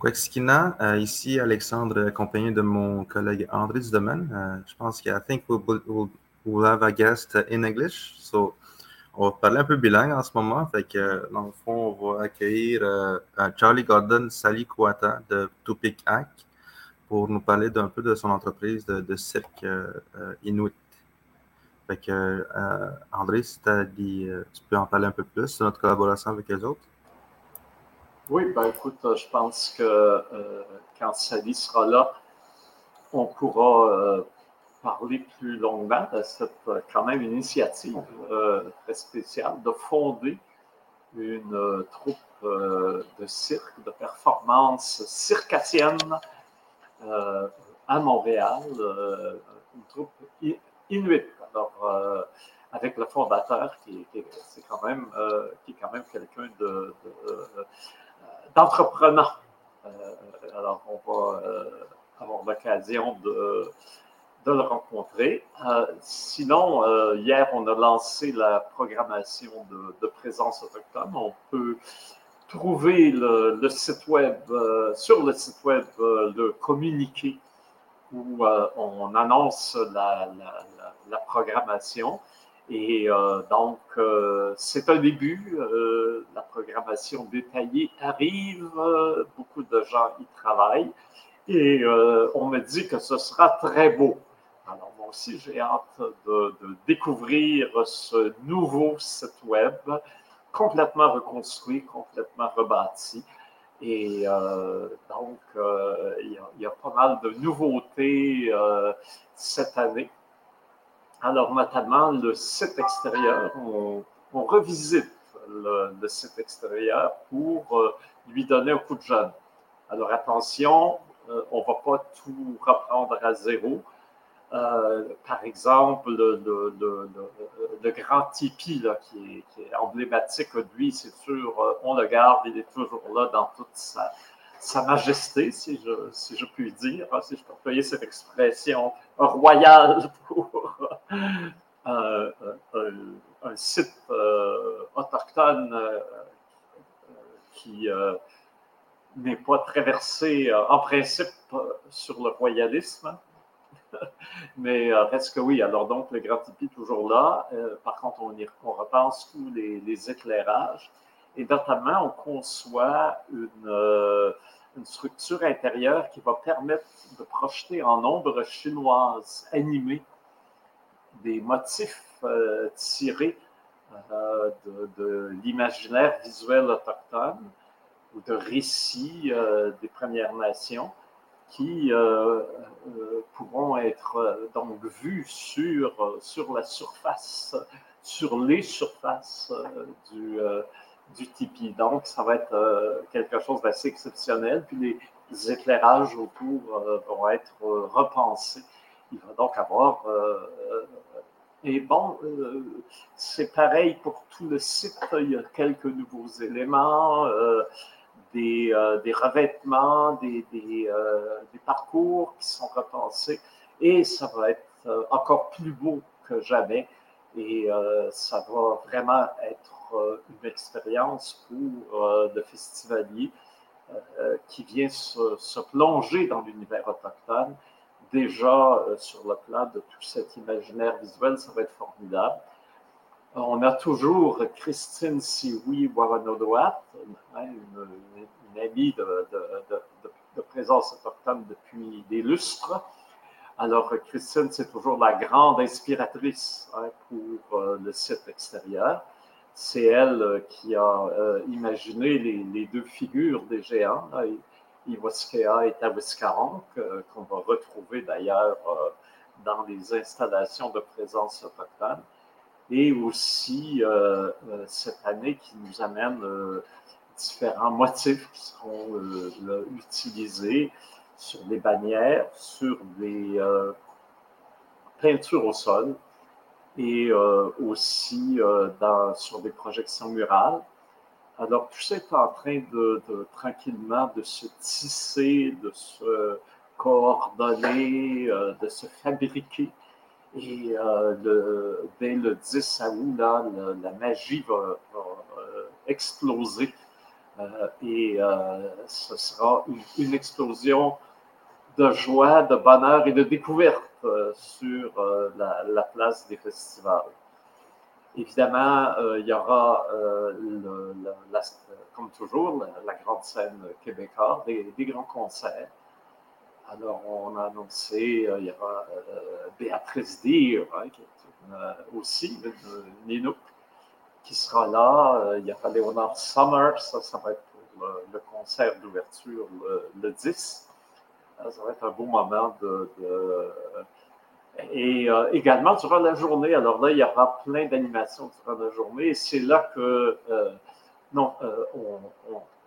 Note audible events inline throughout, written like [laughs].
Quexkina, euh, ici Alexandre, accompagné de mon collègue André du. Euh, je pense que I think we'll, we'll, have a guest in English. So, on va parler un peu bilingue en ce moment. Fait que, dans le fond, on va accueillir euh, Charlie Gordon Sally Kouata de Tupik Hack pour nous parler d'un peu de son entreprise de, cirque Inuit. Fait que, André, si dit, tu peux en parler un peu plus de notre collaboration avec les autres? Oui, ben écoute, euh, je pense que euh, quand Sally sera là, on pourra euh, parler plus longuement de cette quand même initiative très spéciale de fonder une troupe de cirque, de performance circassienne à Montréal, une troupe inuite. Alors, avec le fondateur qui, est quand même, qui est quand même quelqu'un de. Euh, alors, on va euh, avoir l'occasion de, le rencontrer. Euh, sinon, hier, on a lancé la programmation de, présence autochtone. On peut trouver le, site web, sur le site web, le communiqué où on annonce la programmation. Et euh, donc, euh, c'est un début. Euh, la programmation détaillée arrive. beaucoup de gens y travaillent. Et on me dit que ce sera très beau. Alors, moi aussi, j'ai hâte de, découvrir ce nouveau site web complètement reconstruit, complètement rebâti. Et donc, il y, a pas mal de nouveautés cette année. Alors, notamment, le site extérieur, on, revisite le, site extérieur pour euh, lui donner un coup de jeune. Alors, attention, euh, on ne va pas tout reprendre à zéro. Euh, par exemple, le, grand tipi là, qui, est, emblématique de lui, c'est sûr, on le garde, il est toujours là dans toute sa, sa majesté, si je, puis dire, hein, si je peux employer cette expression royale pour euh, un, site euh, autochtone euh, qui n'est pas traversé en principe sur le royalisme. [laughs] Mais reste que oui, alors donc le Grand Tipi toujours là. par contre, on, repense tous les, éclairages. Et notamment, on conçoit une, une structure intérieure qui va permettre de projeter en ombre chinoise animée des motifs euh, tirés euh, de, l'imaginaire visuel autochtone ou de récits euh, des Premières Nations qui pourront être donc vus sur, sur la surface, sur les surfaces du, du tipi. Donc, ça va être quelque chose d'assez exceptionnel. Puis les éclairages autour vont être repensés. Il va donc avoir et bon, euh, c'est pareil pour tout le site. Il y a quelques nouveaux éléments, euh, des, euh, des, revêtements, des, des, parcours qui sont repensés. Et ça va être encore plus beau que jamais. Et ça va vraiment être une expérience pour le festivalier qui vient se, plonger dans l'univers autochtone déjà euh, sur le plan de tout cet imaginaire visuel, ça va être formidable. On a toujours Christine Siwi Waranodoat, hein, une, une, amie de, de, présence autochtone depuis des lustres. Alors, Christine, c'est toujours la grande inspiratrice hein, pour euh, le site extérieur. C'est elle euh, qui a imaginé les, deux figures des géants. Iwaskea et Tawiskarank, euh, qu'on va retrouver d'ailleurs euh, dans les installations de présence autochtone. Et aussi euh, cette année qui nous amène différents motifs qui seront utilisés sur des bannières, sur des peintures au sol et aussi dans, sur des projections murales. Alors, tout ça est en train de, tranquillement se tisser, de se coordonner, euh, de se fabriquer. Et euh, dès le 10 août, la, magie va, euh, exploser et ce sera une, explosion de joie, de bonheur et de découverte sur la, place des festivals. Évidemment, il y aura, comme toujours, la, grande scène québécoise, des, grands concerts. Alors, on a annoncé, il y aura Béatrice Dire, hein, qui est aussi une Ninook, qui sera là. Euh, il y aura Leonard Summer, ça, ça va être le, concert d'ouverture le, 10. Euh, ça va être un beau moment de. et euh, également durant la journée, alors là, il y aura plein d'animations durant la journée. Et c'est là que, non,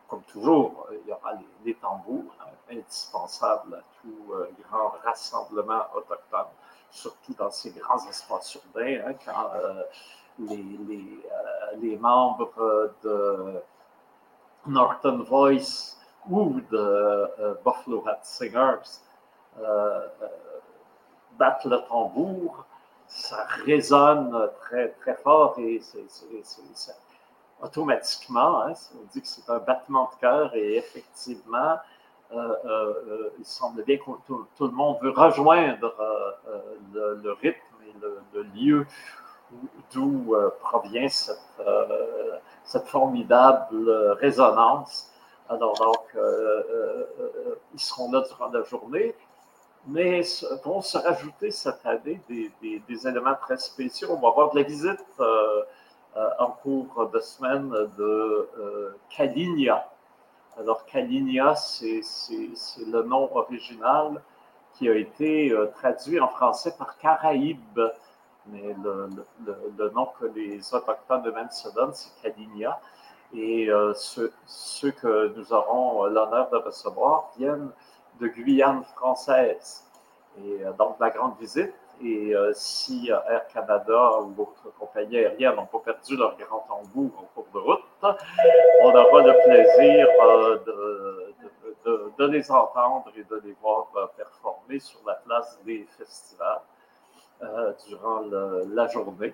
comme toujours, il y aura les, tambours, hein, indispensables à tout grand rassemblement autochtone, surtout dans ces grands espaces urbains, hein, quand les, euh, les, membres de Norton Voice ou de euh, Buffalo Hat Singers euh, battent le tambour, ça résonne très, très fort et c'est automatiquement, hein, on dit que c'est un battement de cœur et effectivement, il semble bien que tout, le monde veut rejoindre le, rythme et le lieu d'où euh, provient euh, cette, formidable résonance. Alors, donc, euh, ils seront là durant la journée, mais vont se rajouter cette année des, éléments très spéciaux. On va avoir de la visite en cours de semaine de Kalinia. Alors, Kalinia, c'est le nom original qui a été traduit en français par Caraïbe mais le, nom que les Autochtones eux-mêmes se donnent, c'est Kalinia. Et euh, ceux, que nous aurons l'honneur de recevoir viennent de Guyane française. Et euh, donc, la grande visite. Et euh, si Air Canada ou d'autres compagnies aériennes n'ont pas perdu leur grand tambour en cours de route, on aura le plaisir de, de, les entendre et de les voir performer sur la place des festivals. Euh, durant la journée.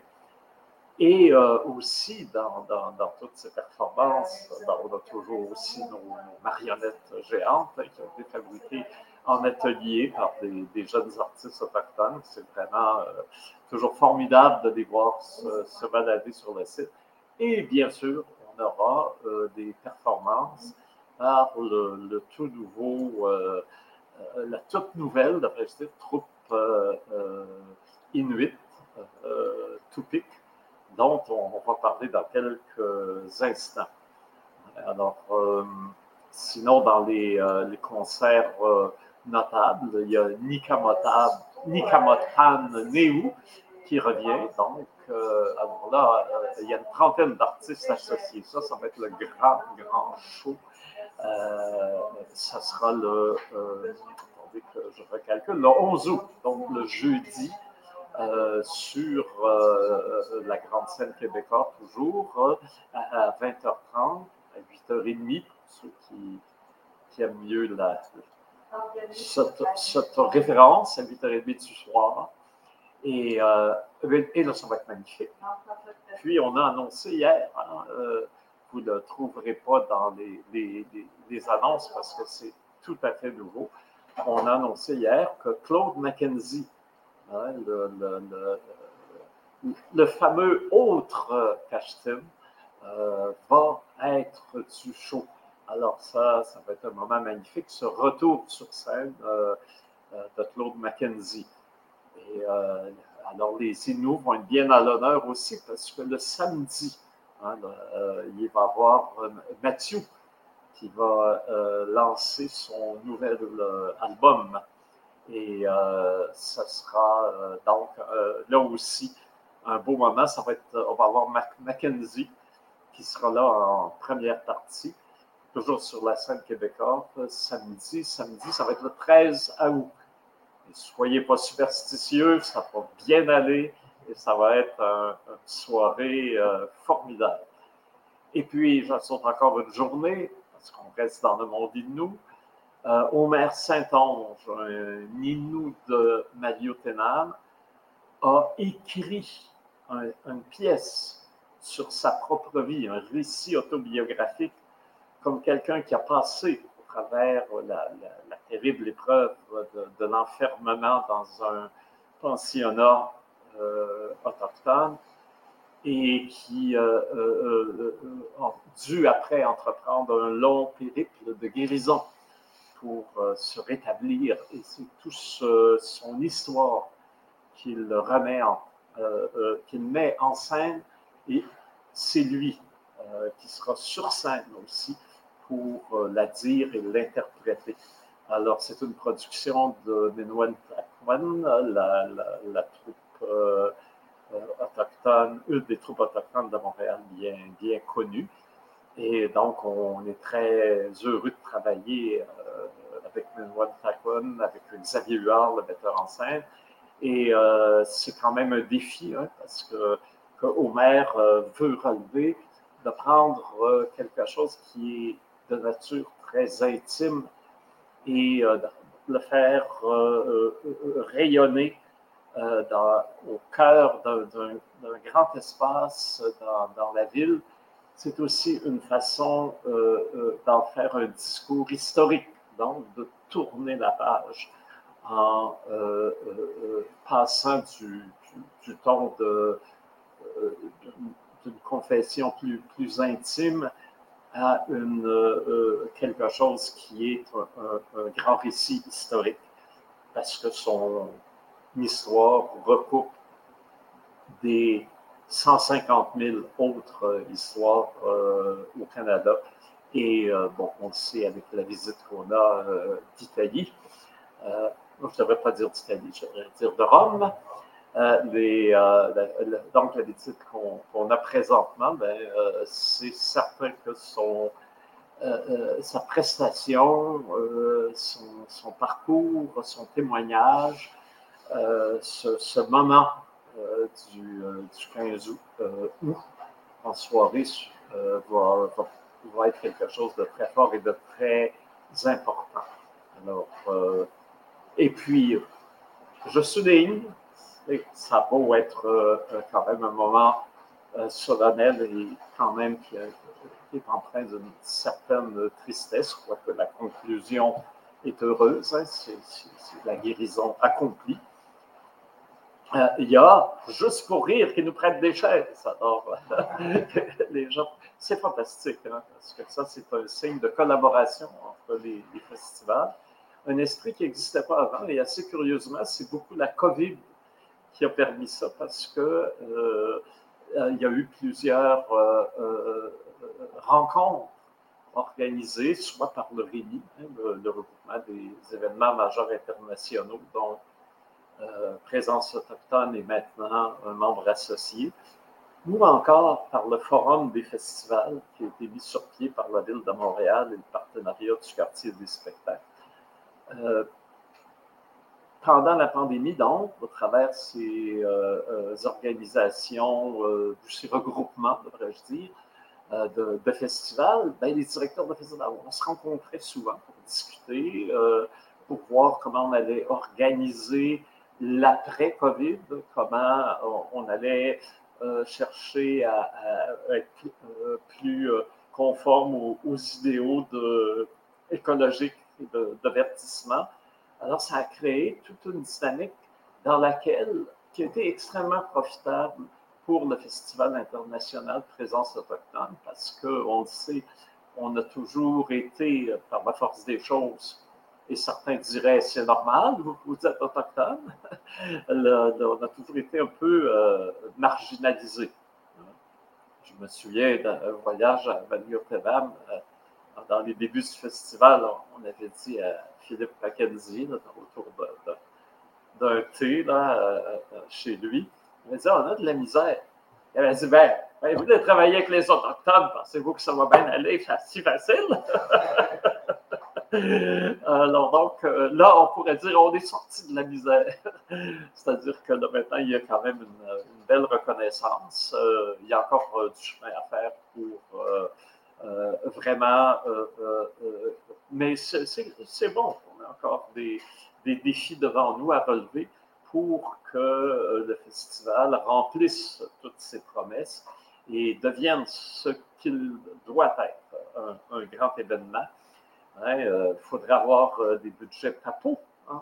Et euh, aussi, dans, dans, toutes ces performances, ben, on a toujours aussi nos, marionnettes géantes hein, qui ont été fabriquées en atelier par des, jeunes artistes autochtones. C'est vraiment euh, toujours formidable de les voir se, balader sur le site. Et bien sûr, on aura des performances par le, tout nouveau, la toute nouvelle, d'après je troupe Inuit, euh, Tupik, dont on, va parler dans quelques instants. Alors, euh, sinon, dans les, euh, concerts notables, il y a Nikamotan Neu qui revient. Donc, alors là, il y a une trentaine d'artistes associés. Ça, ça va être le grand, grand show. ça sera le, que je recalcule, le 11 août, donc le jeudi euh, sur euh, euh, la grande scène québécoise, toujours, à 20h30, à 8h30, pour ceux qui, qui aiment mieux cette, référence, à 8h30 du soir. Et, et là, ça va être magnifique. Puis, on a annoncé hier, hein, vous ne le trouverez pas dans les, les, les, annonces parce que c'est tout à fait nouveau. On a annoncé hier que Claude Mackenzie, Le, fameux autre Kashtim euh, va être du show. Alors ça, ça va être un moment magnifique, ce retour sur scène euh, euh, de Claude Mackenzie. Alors les Inuits vont être bien à l'honneur aussi parce que le samedi, hein, il va y avoir Mathieu qui va lancer son nouvel album et euh, ce sera euh, donc euh, là aussi un beau moment. Ça va être, on va avoir Mackenzie qui sera là en première partie, toujours sur la scène québécoise, samedi. Samedi, ça va être le 13 août. soyez pas superstitieux, ça va bien aller et ça va être une soirée formidable. Et puis, j'en saute encore une journée, parce qu'on reste dans le monde nous euh, Omer Saint-Onge, un Ninou de Maliotenam, a écrit une pièce sur sa propre vie, un récit autobiographique comme quelqu'un qui a passé au travers la, terrible épreuve de, l'enfermement dans un pensionnat autochtone et qui a dû après entreprendre un long périple de guérison pour se rétablir. Et c'est tout son histoire qu'il remet en, euh, euh, qu'il met en scène et c'est lui euh, qui sera sur scène aussi pour la dire et l'interpréter. Alors, c'est une production de Menwen Takwan, la, la, troupe autochtone, une des troupes autochtones de Montréal bien, bien connue. Et donc, on est très heureux de travailler avec Menwen Takwan, avec Xavier Huard, le metteur en scène, et euh, c'est quand même un défi, hein, parce que, que Homer euh, veut relever de prendre euh, quelque chose qui est de nature très intime et de le faire rayonner au cœur d'un grand espace dans la ville. C'est aussi une façon d'en faire un discours historique, donc de tourner la page en euh, euh, euh, passant du, du, ton d'une confession plus, intime à quelque chose qui est un, grand récit historique, parce que son histoire recoupe des 150 000 autres histoires au Canada. Et bon, on le sait avec la visite qu'on a d'Italie je ne devrais pas dire d'Italie, je devrais dire de Rome. Euh, euh, donc, les titres qu'on a présentement, ben, euh, c'est certain que son, sa prestation, son, parcours, son témoignage, ce, moment du, du, 15 août, en soirée va, va, être quelque chose de très fort et de très important. Alors, et puis, je souligne, ça va être euh, quand même un moment euh, solennel et quand même qui, est empreint d'une certaine tristesse, quoique la conclusion est heureuse, hein, c'est la guérison accomplie. Euh, il y a Juste pour rire qui nous prête des chaises. Alors, [laughs] les gens, c'est fantastique, hein, parce que ça, c'est un signe de collaboration entre les festivals un esprit qui n'existait pas avant. Et assez curieusement, c'est beaucoup la COVID qui a permis ça parce que euh, il y a eu plusieurs euh, euh, rencontres organisées, soit par le RIMI, hein, le, regroupement des événements majeurs internationaux, dont Présence autochtone est maintenant un membre associé, ou encore par le Forum des festivals qui a été mis sur pied par la Ville de Montréal et le partenariat du quartier des spectacles. Euh, pendant la pandémie, donc, au travers ces euh, euh, organisations, ces regroupements, devrais-je dire, de, festivals, ben, les directeurs de festivals, on se rencontrait souvent pour discuter, pour voir comment on allait organiser l'après-COVID, comment on, allait chercher à, être plus conforme aux, aux idéaux de, écologiques d'avertissement. Alors, ça a créé toute une dynamique dans laquelle, qui été extrêmement profitable pour le Festival international Présence autochtone, parce qu'on le sait, on a toujours été, par la force des choses, et certains diraient c'est normal, vous, vous êtes autochtone, [laughs] on a toujours été un peu euh, marginalisé. Je me souviens d'un voyage à Maniotevam, euh, dans les débuts du festival, on avait dit à Philippe Mackenzie, autour d'un thé là, euh, euh, chez lui, il m'a dit On a de la misère. Il avait dit Ben, ben vous de travailler avec les Autochtones, pensez-vous que ça va bien aller? Si facile [laughs] [laughs] Alors, donc, euh, là, on pourrait dire on est sorti de la misère. [laughs] C'est-à-dire que là, maintenant, il y a quand même une, belle reconnaissance. il y a encore du chemin à faire pour euh, vraiment, euh, euh, mais c'est bon. On a encore des, défis devant nous à relever pour que le festival remplisse toutes ses promesses et devienne ce qu'il doit être, un, grand événement. Il hein, faudrait avoir des budgets papaux. Hein.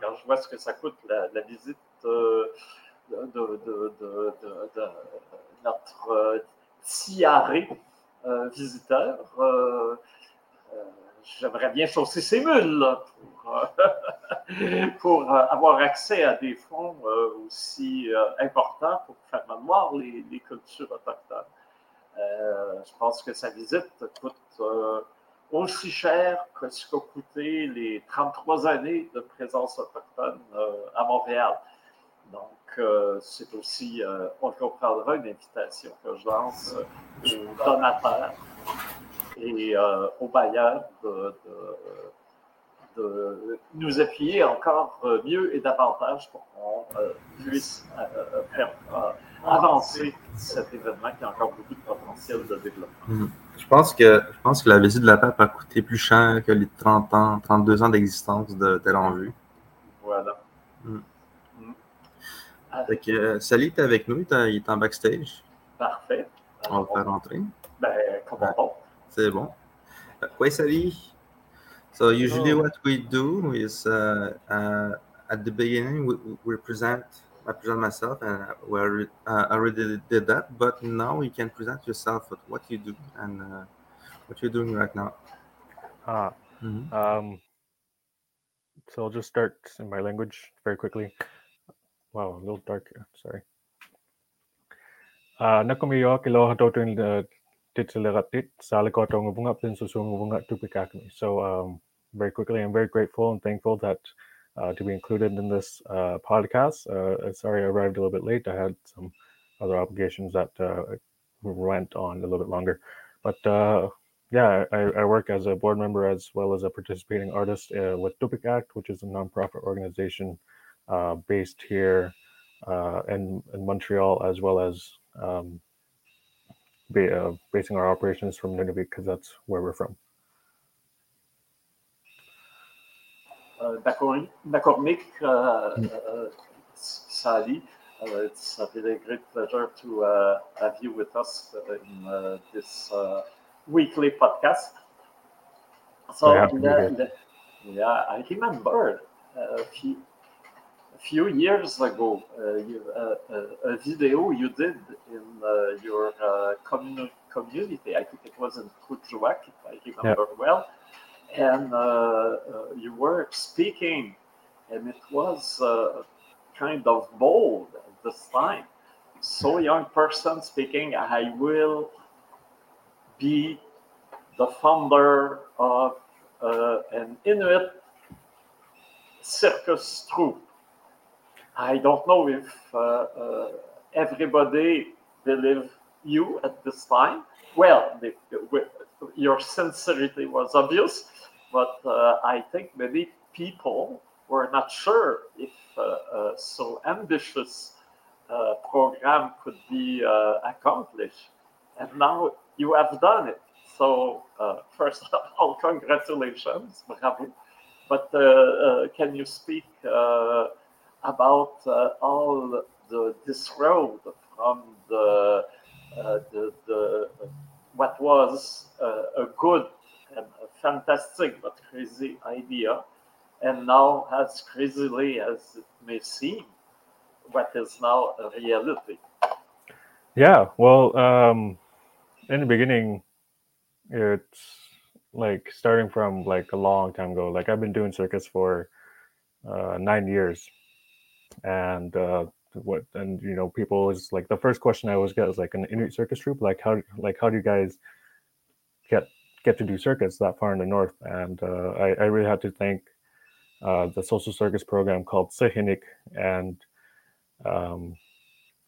quand je vois ce que ça coûte la, visite de, notre tiaré visiteur, j'aimerais bien chausser ses mules pour, [laughs] avoir accès à des fonds aussi importants pour faire valoir les, les cultures autochtones. Euh, je pense que sa visite coûte euh, aussi cher que ce qu'ont coûté les 33 années de présence autochtone euh, à Montréal. Donc, c'est aussi, on comprendra, une invitation que je lance aux donateurs et aux bailleurs de, de, nous appuyer encore mieux et davantage pour qu'on puisse faire avancer cet événement qui a encore beaucoup de potentiel de développement. Je pense que je pense que la visite de la pape a coûté plus cher que les 30 ans, 32 ans d'existence de Tel en vue. Voilà. Mm. Mm. Euh, Sally est avec nous, il est en backstage. Parfait. on va faire rentrer. Ben, comment C'est bon. Oui, Sally. So usually oh. what we do is uh, uh, at the beginning we, we present I present myself, and we already, uh, already did that. But now you can present yourself with what you do and uh, what you're doing right now. Ah, mm-hmm. um, so I'll just start in my language very quickly. Wow, a little dark here. Sorry. Uh, nakumiyo kilo hatotin titsileratit salikoto ngubunga pinsusu ngubunga tupikakmi. So um, very quickly, I'm very grateful and thankful that uh, to be included in this uh, podcast. Uh, sorry, I arrived a little bit late. I had some other obligations that went on a little bit longer. But yeah, I, I, work as a board member as well as a participating artist with Tupiq Act, which is a nonprofit organization based here in, in Montreal, as well as um, be, uh, basing our operations from Nunavut because that's where we're from. McCormick, uh, mm. uh, Saali. Uh, it's been a great pleasure to have you with us in this weekly podcast. So, yeah, yeah, I remember a few, a few years ago uh, you, uh, a video you did in uh, your commun- community. I think it was in Kuujjuaq, if I remember yeah. well and uh, uh, you were speaking, and it was uh, kind of bold at this time. So young person speaking, I will be the founder of uh, an Inuit circus troupe. I don't know if uh, uh, everybody believed you at this time. Well, the, the, your sincerity was obvious, but uh, I think many people were not sure if uh, uh, so ambitious program could be accomplished. And now you have done it. So first of all, [laughs] congratulations, bravo. But can you speak about all the this road from the uh, the, the what was uh, a good fantastic but crazy idea, and now, as crazily as it may seem, what is now a reality. Yeah, well, um, in the beginning, it's like starting from like a long time ago. Like I've been doing circus for uh, nine years, and uh, what and you know people is like the first question I always get is like an Inuit circus troupe. Like how like how do you guys get get to do circus that far in the north. And uh, I, I, really had to thank uh, the social circus program called Cirqiniq, and um,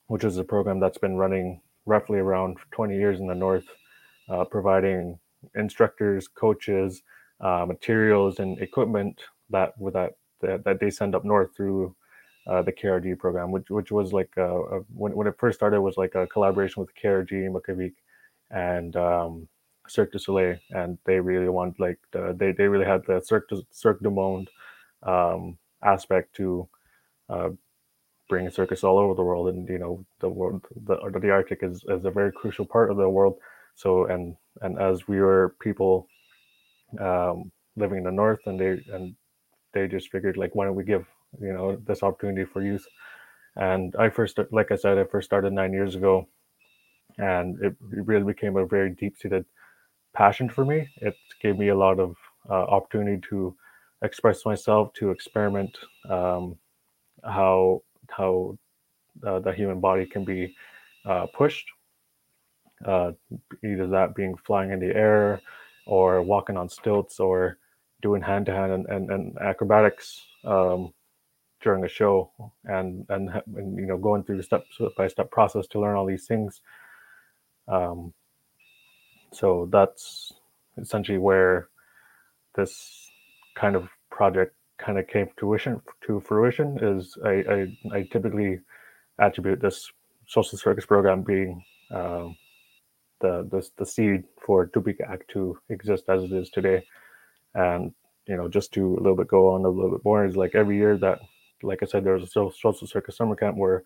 which is a program that's been running roughly around 20 years in the north, uh, providing instructors, coaches, uh, materials, and equipment that that that, they send up north through. Uh, the KRG program, which which was like a, when when it first started, was like a collaboration with KRG Makivik, and um, Cirque du Soleil, and they really want like the, they they really had the Cirque du, Cirque du Monde um, aspect to uh, bring circus all over the world, and you know the world the the Arctic is is a very crucial part of the world So and and as we were people um, living in the north, and they and they just figured like, why don't we give you know this opportunity for youth? And I first, like I said, I first started nine years ago, and it, it really became a very deep-seated passion for me. It gave me a lot of uh, opportunity to express myself, to experiment um, how how uh, the human body can be uh, pushed. Uh, either that being flying in the air, or walking on stilts, or doing hand to hand and and acrobatics um, during a show, and, and and you know going through the step by step process to learn all these things. Um, so that's essentially where this kind of project kind of came to fruition. To fruition is I, I, I typically attribute this social circus program being um, the, the the seed for Tupiq ACT to exist as it is today. And you know, just to a little bit go on a little bit more is like every year that, like I said, there was a social circus summer camp where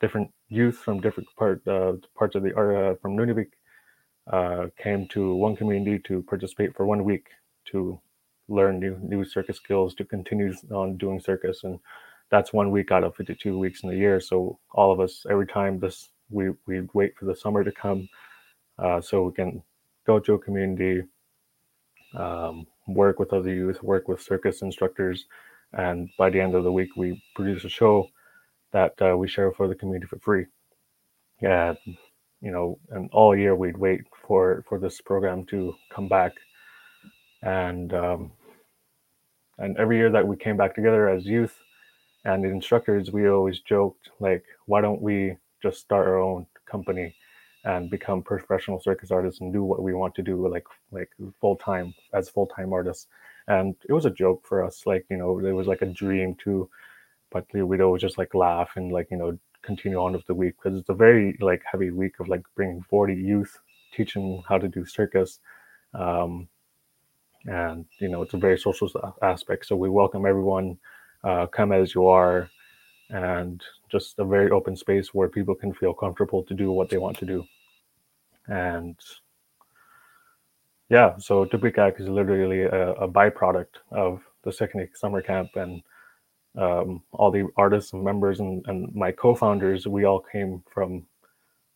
different youth from different part uh, parts of the area from Nunavik uh, came to one community to participate for one week to learn new new circus skills to continue on doing circus. And that's one week out of 52 weeks in the year. So all of us every time this we we wait for the summer to come. Uh, so we can go to a community um, work with other youth work with circus instructors. And by the end of the week we produce a show that uh, we share for the community for free. And you know and all year we'd wait for for this program to come back and um, and every year that we came back together as youth and instructors, we always joked like, why don't we just start our own company and become professional circus artists and do what we want to do like like full time as full time artists. And it was a joke for us, like you know, it was like a dream too. But we'd always just like laugh and like you know continue on with the week because it's a very like heavy week of like bringing 40 youth, teaching how to do circus. Um, and you know it's a very social aspect so we welcome everyone uh, come as you are and just a very open space where people can feel comfortable to do what they want to do and yeah so Tupiq ACT is literally a, a, byproduct of the second summer camp and um, all the artists and members and, and my co-founders we all came from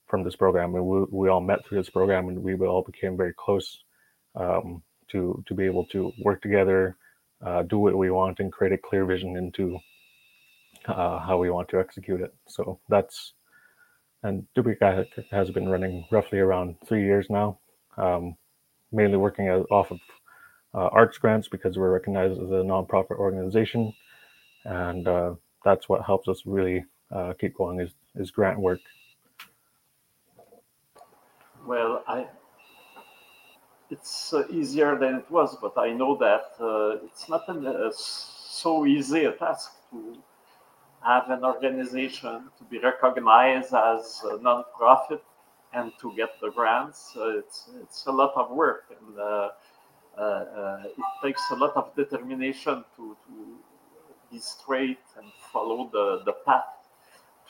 from this program and we, we all met through this program and we all became very close um, to to be able to work together, uh, do what we want, and create a clear vision into uh, how we want to execute it. So that's and Tupiq has been running roughly around three years now, um, mainly working as, off of uh, arts grants because we're recognized as a nonprofit organization, and uh, that's what helps us really uh, keep going is is grant work. Well, I it's uh, easier than it was, but I know that uh, it's not an, uh, so easy a task to have an organization to be recognized as a non-profit and to get the grants. it's it's a lot of work and uh, uh, it takes a lot of determination to be straight and follow the, the path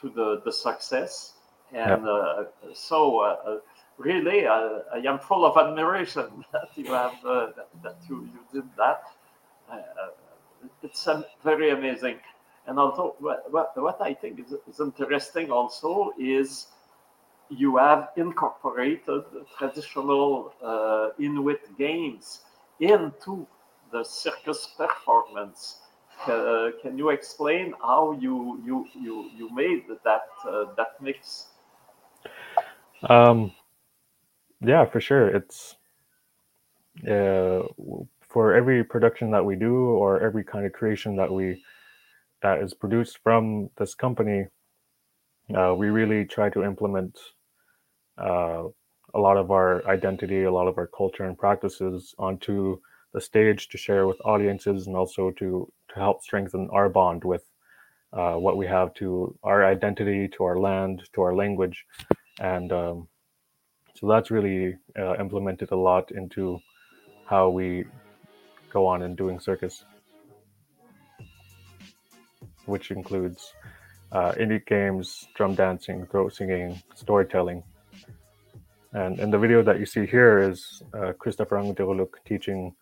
to the, the success. And uh, so really, uh, I am full of admiration [laughs] that you have uh, that, that, you, you did that. Uh, it's um, very amazing. And also, what, what, what I think is, is, interesting also is you have incorporated traditional uh, Inuit games into the circus performance. Uh, can you explain how you you you, you made that uh, that mix? Um, yeah, for sure. It's uh, for every production that we do or every kind of creation that we that is produced from this company, uh, we really try to implement uh, a lot of our identity, a lot of our culture and practices onto the stage to share with audiences and also to to help strengthen our bond with uh, what we have to our identity, to our land, to our language, and um, so that's really uh, implemented a lot into how we go on in doing circus, which includes uh, indie games, drum dancing, throat singing, storytelling, And in the video that you see here is uh, Christopher Angdeluk teaching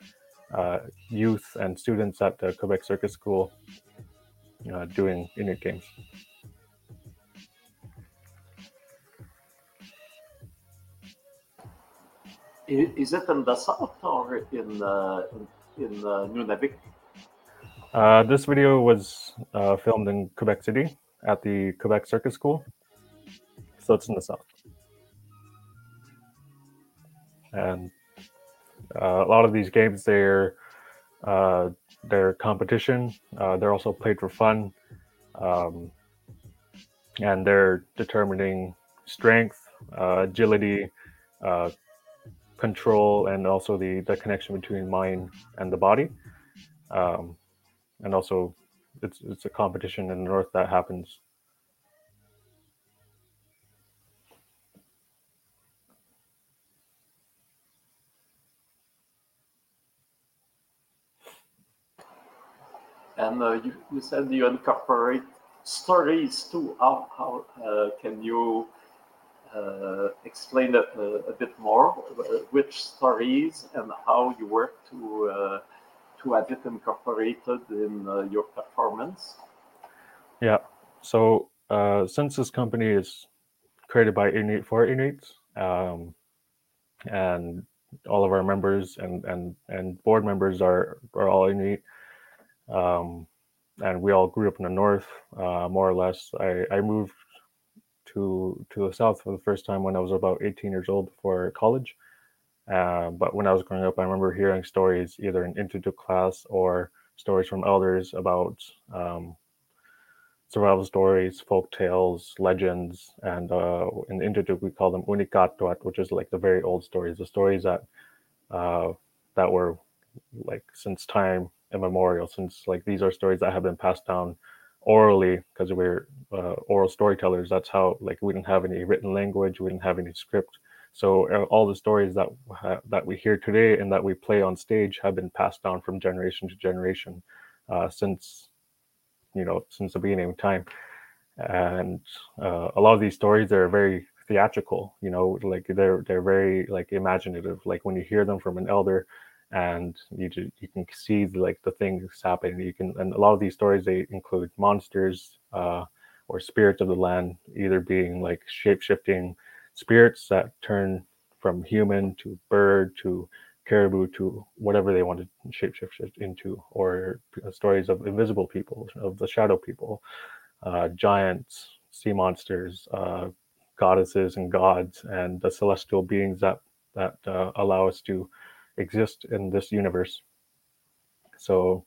uh, youth and students at the Quebec Circus School uh, doing Inuit games. Is it in the south or in uh, in, in uh, Nunavik? Uh, this video was uh, filmed in Quebec City at the Quebec Circus School, so it's in the south. And uh, a lot of these games, they're uh, they're competition. Uh, they're also played for fun, um, and they're determining strength, uh, agility, uh, control, and also the the connection between mind and the body. Um, and also, it's it's a competition in the north that happens And uh, you, you, said you incorporate stories too. How, how uh, can you uh, explain it uh, a bit more? Which stories and how you work to uh, to have it incorporated in uh, your performance? Yeah. So since this company is created by Inuit for Inuits, um, and all of our members and and and board members are are all Inuit um, and we all grew up in the north, uh, more or less. I, I moved to to the south for the first time when I was about 18 years old for college. Uh, but when I was growing up, I remember hearing stories either in Inuktitut class or stories from elders about um, survival stories, folk tales, legends, and uh, in Inuktitut we call them unikkaaqtuat, which is like the very old stories, the stories that uh, that were like since time immemorial since like these are stories that have been passed down orally because we're uh, oral storytellers. That's how like we didn't have any written language we didn't have any script. So uh, all the stories that that we hear today and that we play on stage have been passed down from generation to generation uh, since you know since the beginning of time. And uh, a lot of these stories are very theatrical you know like they're they're very like imaginative. Like when you hear them from an elder and you you can see like the things happening. You can and a lot of these stories they include monsters uh, or spirits of the land, either being like shape shifting spirits that turn from human to bird to caribou to whatever they want to shape shift into, or stories of invisible people, of the shadow people, uh, giants, sea monsters, uh, goddesses and gods, and the celestial beings that that uh, allow us to exist in this universe. So,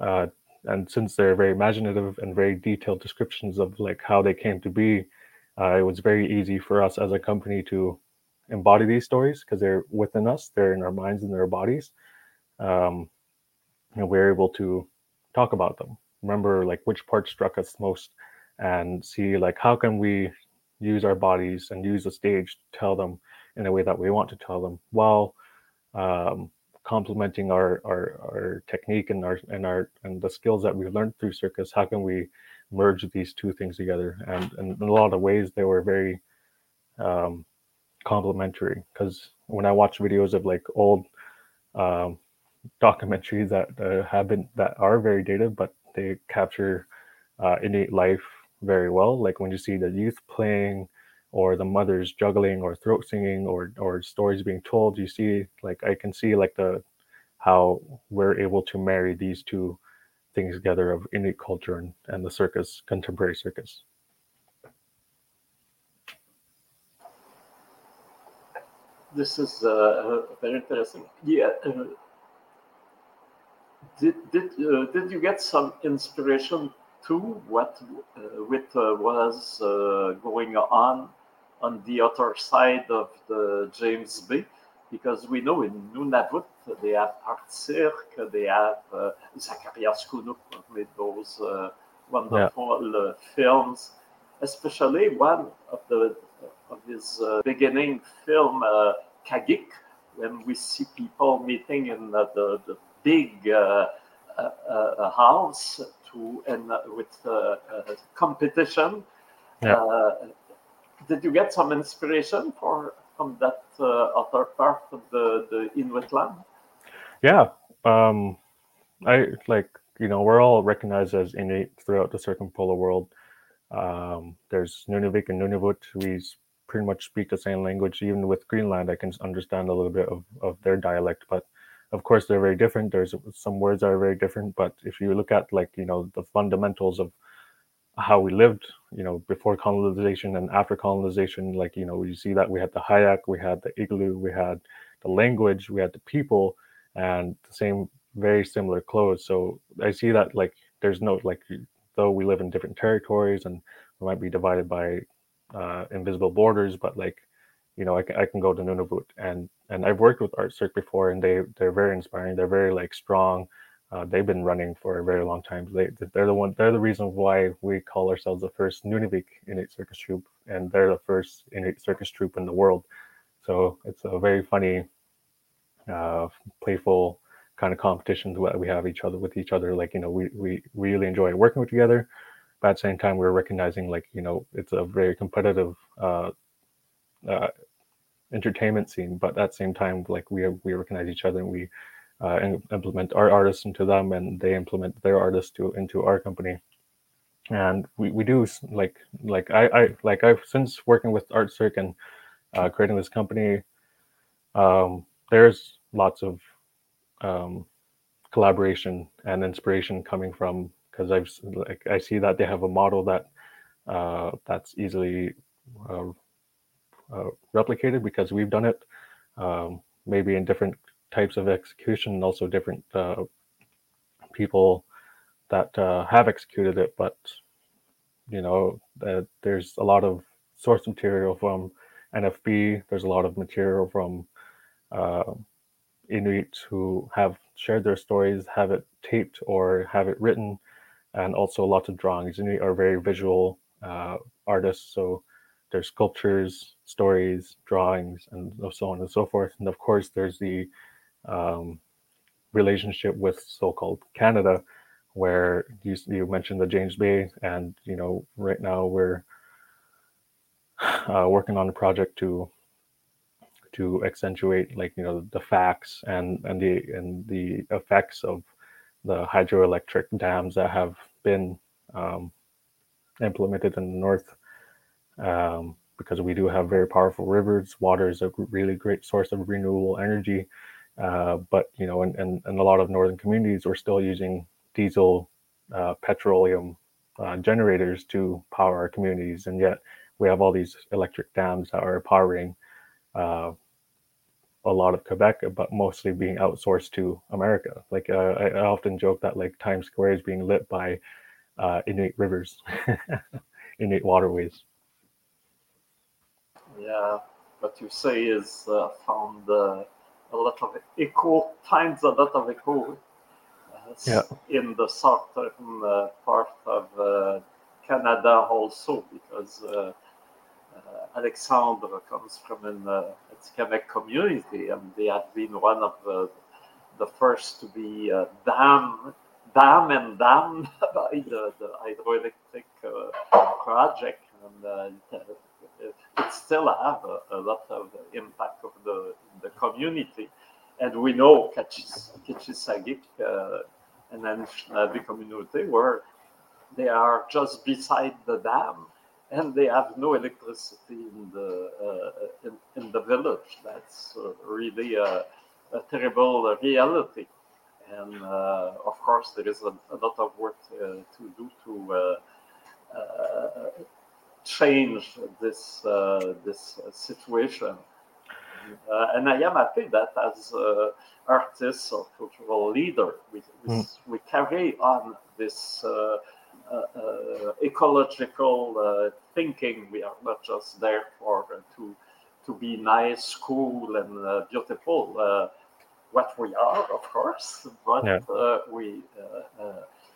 uh, and since they're very imaginative and very detailed descriptions of like how they came to be, uh, it was very easy for us as a company to embody these stories because they're within us, they're in our minds and their bodies. Um, and we're able to talk about them. Remember, like which part struck us most, and see like how can we use our bodies and use the stage to tell them in a way that we want to tell them while um, complementing our, our our technique and our and our and the skills that we learned through circus how can we merge these two things together? And, and in a lot of ways they were very um, complementary. Because when i watch videos of like old um, documentaries that uh, have been that are very dated but they capture uh, innate life very well like when you see the youth playing or the mothers juggling or throat singing or or stories being told you see like i can see like the how we're able to marry these two things together of Inuit culture and, and the circus contemporary circus. This is uh, very interesting. Yeah uh, did did uh, did you get some inspiration to what uh, with uh, was uh, going on on the other side of the James Bay, because we know in Nunavut they have Artcirq, they have uh, Zacharias Kunuk with those uh, wonderful yeah. uh, films, especially one of the of his uh, beginning film uh, Qaggiq, when we see people meeting in the, the, big uh, uh, house to and with competition. Yeah did you get some inspiration for from that other part of the, the Inuit land? Yeah. Um, I like, you know, we're all recognized as Inuit throughout the circumpolar world. Um, there's Nunavik and Nunavut. We pretty much speak the same language. Even with Greenland, I can understand a little bit of, of their dialect, but of course they're very different. There's some words that are very different, but if you look at like, you know, the fundamentals of how we lived, you know, before colonization and after colonization, like, you know, you see that we had the Hayak, we had the igloo, we had the language, we had the people, and the same very similar clothes. So I see that like there's no like though we live in different territories and we might be divided by uh, invisible borders, but like you know I can, I can go to Nunavut and and I've worked with Artcirq before and they they're very inspiring. They're very like strong. Uh, they've been running for a very long time. They they're the one they're the reason why we call ourselves the first Nunavik Inuit circus troupe, and they're the first Inuit circus troupe in the world. So it's a very funny, uh, playful kind of competition that we have each other with each other. Like, you know, we, we really enjoy working with together. But at the same time, we're recognizing like, you know, it's a very competitive uh, uh, entertainment scene. But at the same time, like we we recognize each other and we uh, implement our artists into them, and they implement their artists to into our company. And we, we do like like I, I like I've since working with Artcirq and uh, creating this company. Um, there's lots of um, collaboration and inspiration coming from because I've like I see that they have a model that uh, that's easily uh, uh, replicated because we've done it um, maybe in different types of execution and also different uh, people that uh, have executed it but you know there's a lot of source material from NFB there's a lot of material from uh, Inuit who have shared their stories, have it taped or have it written, and also lots of drawings. Inuit are very visual uh, artists, so there's sculptures, stories, drawings, and so on and so forth. And of course, there's the um, relationship with so-called Canada, where you, you mentioned the James Bay, and you know right now we're uh, working on a project to to accentuate like you know the facts and and the and the effects of the hydroelectric dams that have been um, implemented in the north um, because we do have very powerful rivers. Water is a really great source of renewable energy uh, but you know and in, in, a lot of northern communities we're still using diesel uh, petroleum uh, generators to power our communities and yet we have all these electric dams that are powering uh, a lot of Quebec, but mostly being outsourced to America. Like uh, I, I, often joke that like Times Square is being lit by uh, Inuit rivers, [laughs] Inuit waterways. Yeah, what you say is found a lot of echo, finds a lot of echo uh, yeah. in the southern uh, part of Canada also, because Alexandre comes from an uh, community, and they have been one of the, the first to be uh, damned, damned and damned [laughs] by the, the hydroelectric uh, project. And uh, it, still have a, a, lot of impact of the, the community. And we know Kichisagik uh, and then the community where they are just beside the dam and they have no electricity in the uh, in, in, the village. That's uh, really a, a, terrible reality. And uh, of course, there is a, a lot of work uh, to do to uh, uh, change this uh, this situation. Uh, and I am happy that as uh, artists or cultural leader, we, we, mm. we carry on this uh, uh, ecological uh, thinking. We are not just there for to to be nice, cool, and beautiful. what we are, of course, but yeah. we.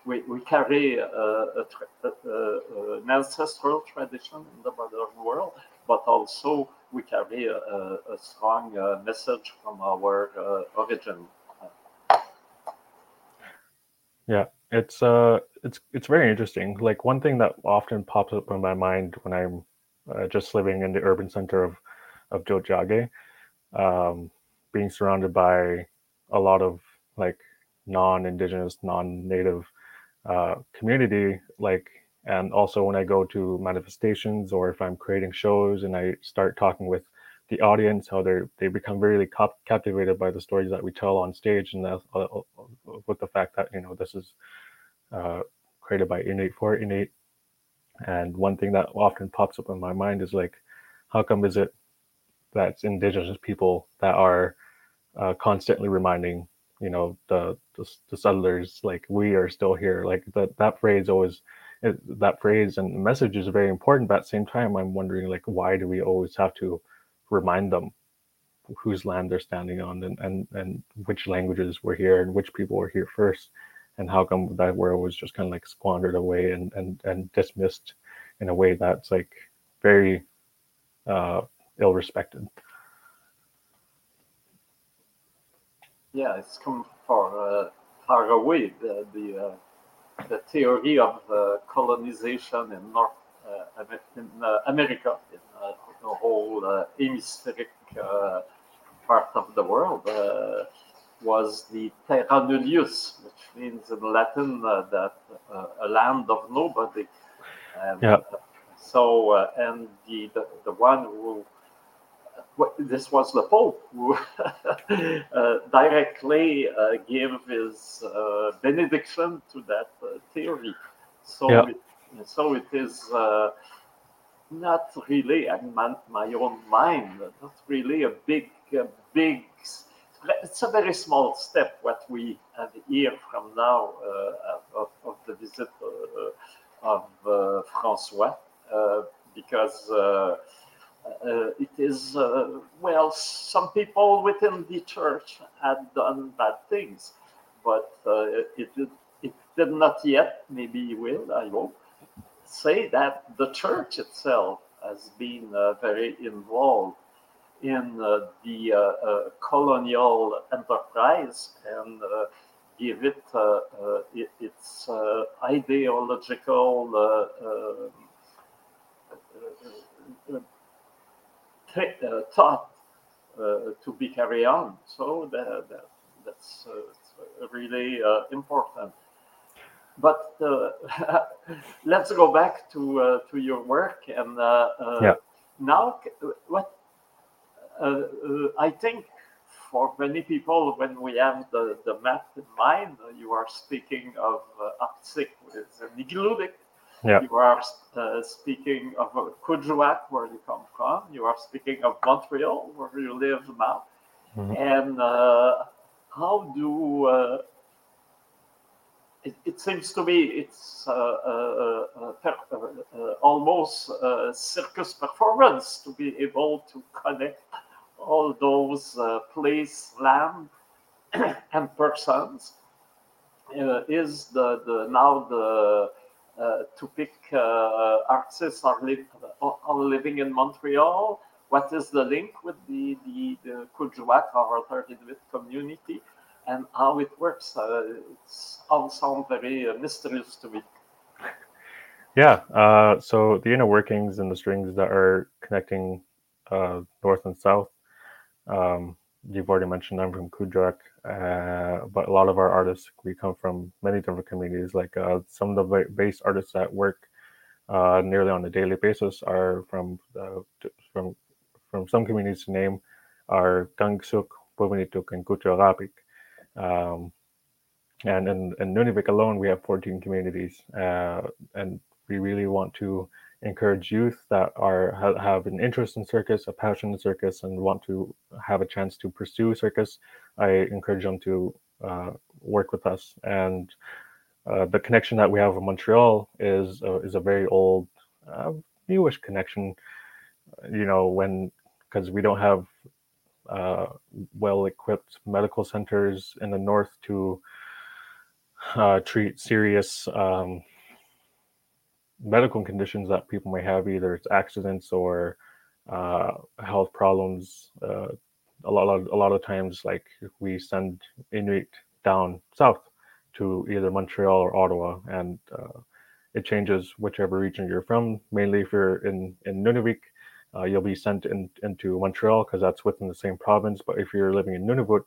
We, we carry a, an ancestral tradition in the modern world, but also we carry a, strong uh, message from our uh, origin. Yeah, it's uh, it's it's very interesting. Like one thing that often pops up in my mind when I'm uh, just living in the urban center of of Tiohtià:ke, um, being surrounded by a lot of like non-indigenous, non-native uh, community, like and also when I go to manifestations or if I'm creating shows and I start talking with the audience, how they they become really cap- captivated by the stories that we tell on stage, and that, uh, uh with the fact that you know this is uh, created by Inuit for Inuit. And one thing that often pops up in my mind is like, how come is it that indigenous people that are uh, constantly reminding you know the, the, the settlers like we are still here like that that phrase always that phrase and message is very important but at the same time i'm wondering like why do we always have to remind them whose land they're standing on and, and, and which languages were here and which people were here first and how come that word was just kind of like squandered away and, and, and dismissed in a way that's like very uh, ill respected. Yeah, it's come far, uh, far away. The, the, uh, the theory of uh, colonization in North uh, in, uh, America, in the whole uh, hemispheric uh, part of the world uh, was the terra nullius, which means in Latin that a land of nobody. And, yeah. So, and the, the, the one who this was the Pope who [laughs] uh, directly uh, gave his uh, benediction to that theory. So, yeah. it, so it is not really, in my, my own mind, not really a big, a big, it's a very small step what we have here from now uh, of, of, the visit uh, of uh, Francois, uh, because uh, uh, it is, well, some people within the church had done bad things, but it, it did not yet, maybe will, I hope, say that the church itself has been uh, very involved in uh, the uh, uh colonial enterprise and uh, give uh, it its ideological thought to be carried on. So that, that that's really important but uh, [laughs] let's go back to uh, to your work and uh, yeah. now what I think for many people when we have the, the map in mind you are speaking of uh, Arctic with Nigludik yeah. You are uh, speaking of uh, Kuujjuaq, where you come from. You are speaking of Montreal, where you live now. Mm-hmm. And uh, how do uh, it, it, seems to me it's uh, uh, uh almost a circus performance to be able to connect all those uh, place, land, [clears throat] and persons. Uh, is the, the now the to pick artists are, li- are living in Montreal? What is the link with the the, the Kuujjuaq or Inuit community? and how it works. Uh, it's all sound very uh, mysterious to me. Yeah. Uh, so the inner workings and the strings that are connecting uh, north and south. Um, you've already mentioned I'm from Kuujjuaq, uh, but a lot of our artists we come from many different communities. Like uh, some of the base artists that work nearly on a daily basis are from from from some communities to name are Kangirsuk, Puvirnituq, and Kuujjuaraapik. Um, and in, in Nunavik alone, we have 14 communities, uh, and we really want to encourage youth that are have an interest in circus, a passion in circus, and want to have a chance to pursue circus. I encourage them to uh, work with us. And uh, the connection that we have in Montreal is uh, is a very old, uh, newish connection. You know, when because we don't have uh, well equipped medical centers in the north to uh, treat serious um, medical conditions that people may have, either it's accidents or uh, health problems. Uh, a lot, of, a lot of times, like we send Inuit down south to either Montreal or Ottawa, and uh, it changes whichever region you're from. Mainly, if you're in in Nunavik, uh, you'll be sent in, into Montreal because that's within the same province. But if you're living in Nunavut,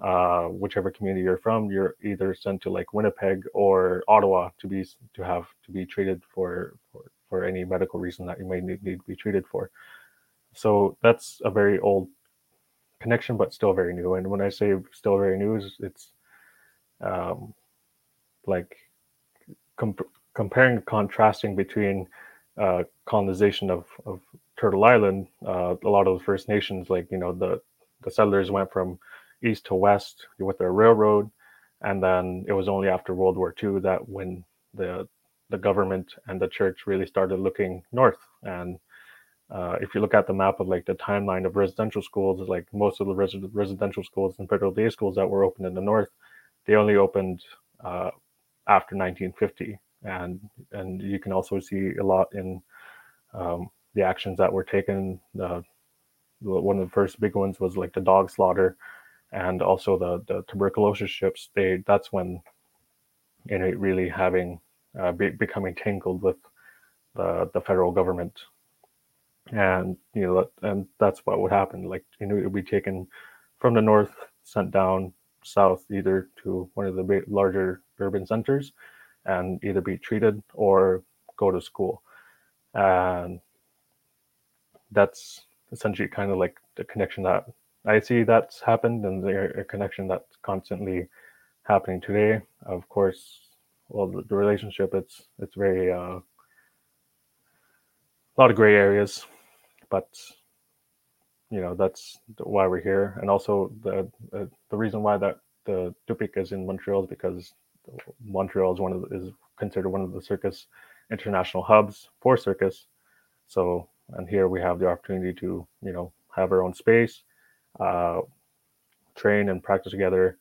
uh, whichever community you're from, you're either sent to like Winnipeg or Ottawa to be to have to be treated for for, for any medical reason that you may need, need to be treated for. So that's a very old connection, but still very new. And when I say still very new, is it's um, like comp- comparing, contrasting between uh, colonization of, of Turtle Island. Uh, a lot of the First Nations, like you know, the the settlers went from east to west with their railroad, and then it was only after World War II that when the the government and the church really started looking north. And uh, if you look at the map of like the timeline of residential schools, like most of the res- residential schools and federal day schools that were opened in the north, they only opened uh, after 1950, and and you can also see a lot in um, the actions that were taken. One of the first big ones was like the dog slaughter, and also the the tuberculosis ships. They that's when you know really having uh, be, becoming tangled with the the federal government and you know and that's what would happen like you know it would be taken from the north sent down south either to one of the larger urban centers and either be treated or go to school and that's essentially kind of like the connection that i see that's happened and a connection that's constantly happening today. Of course well the, the relationship it's it's very uh, a lot of gray areas but you know that's why we're here. And also the uh, the reason why that the Tupiq is in Montreal is because Montreal is one of the, is considered one of the circus international hubs for circus. So and here we have the opportunity to you know have our own space uh, train and practice together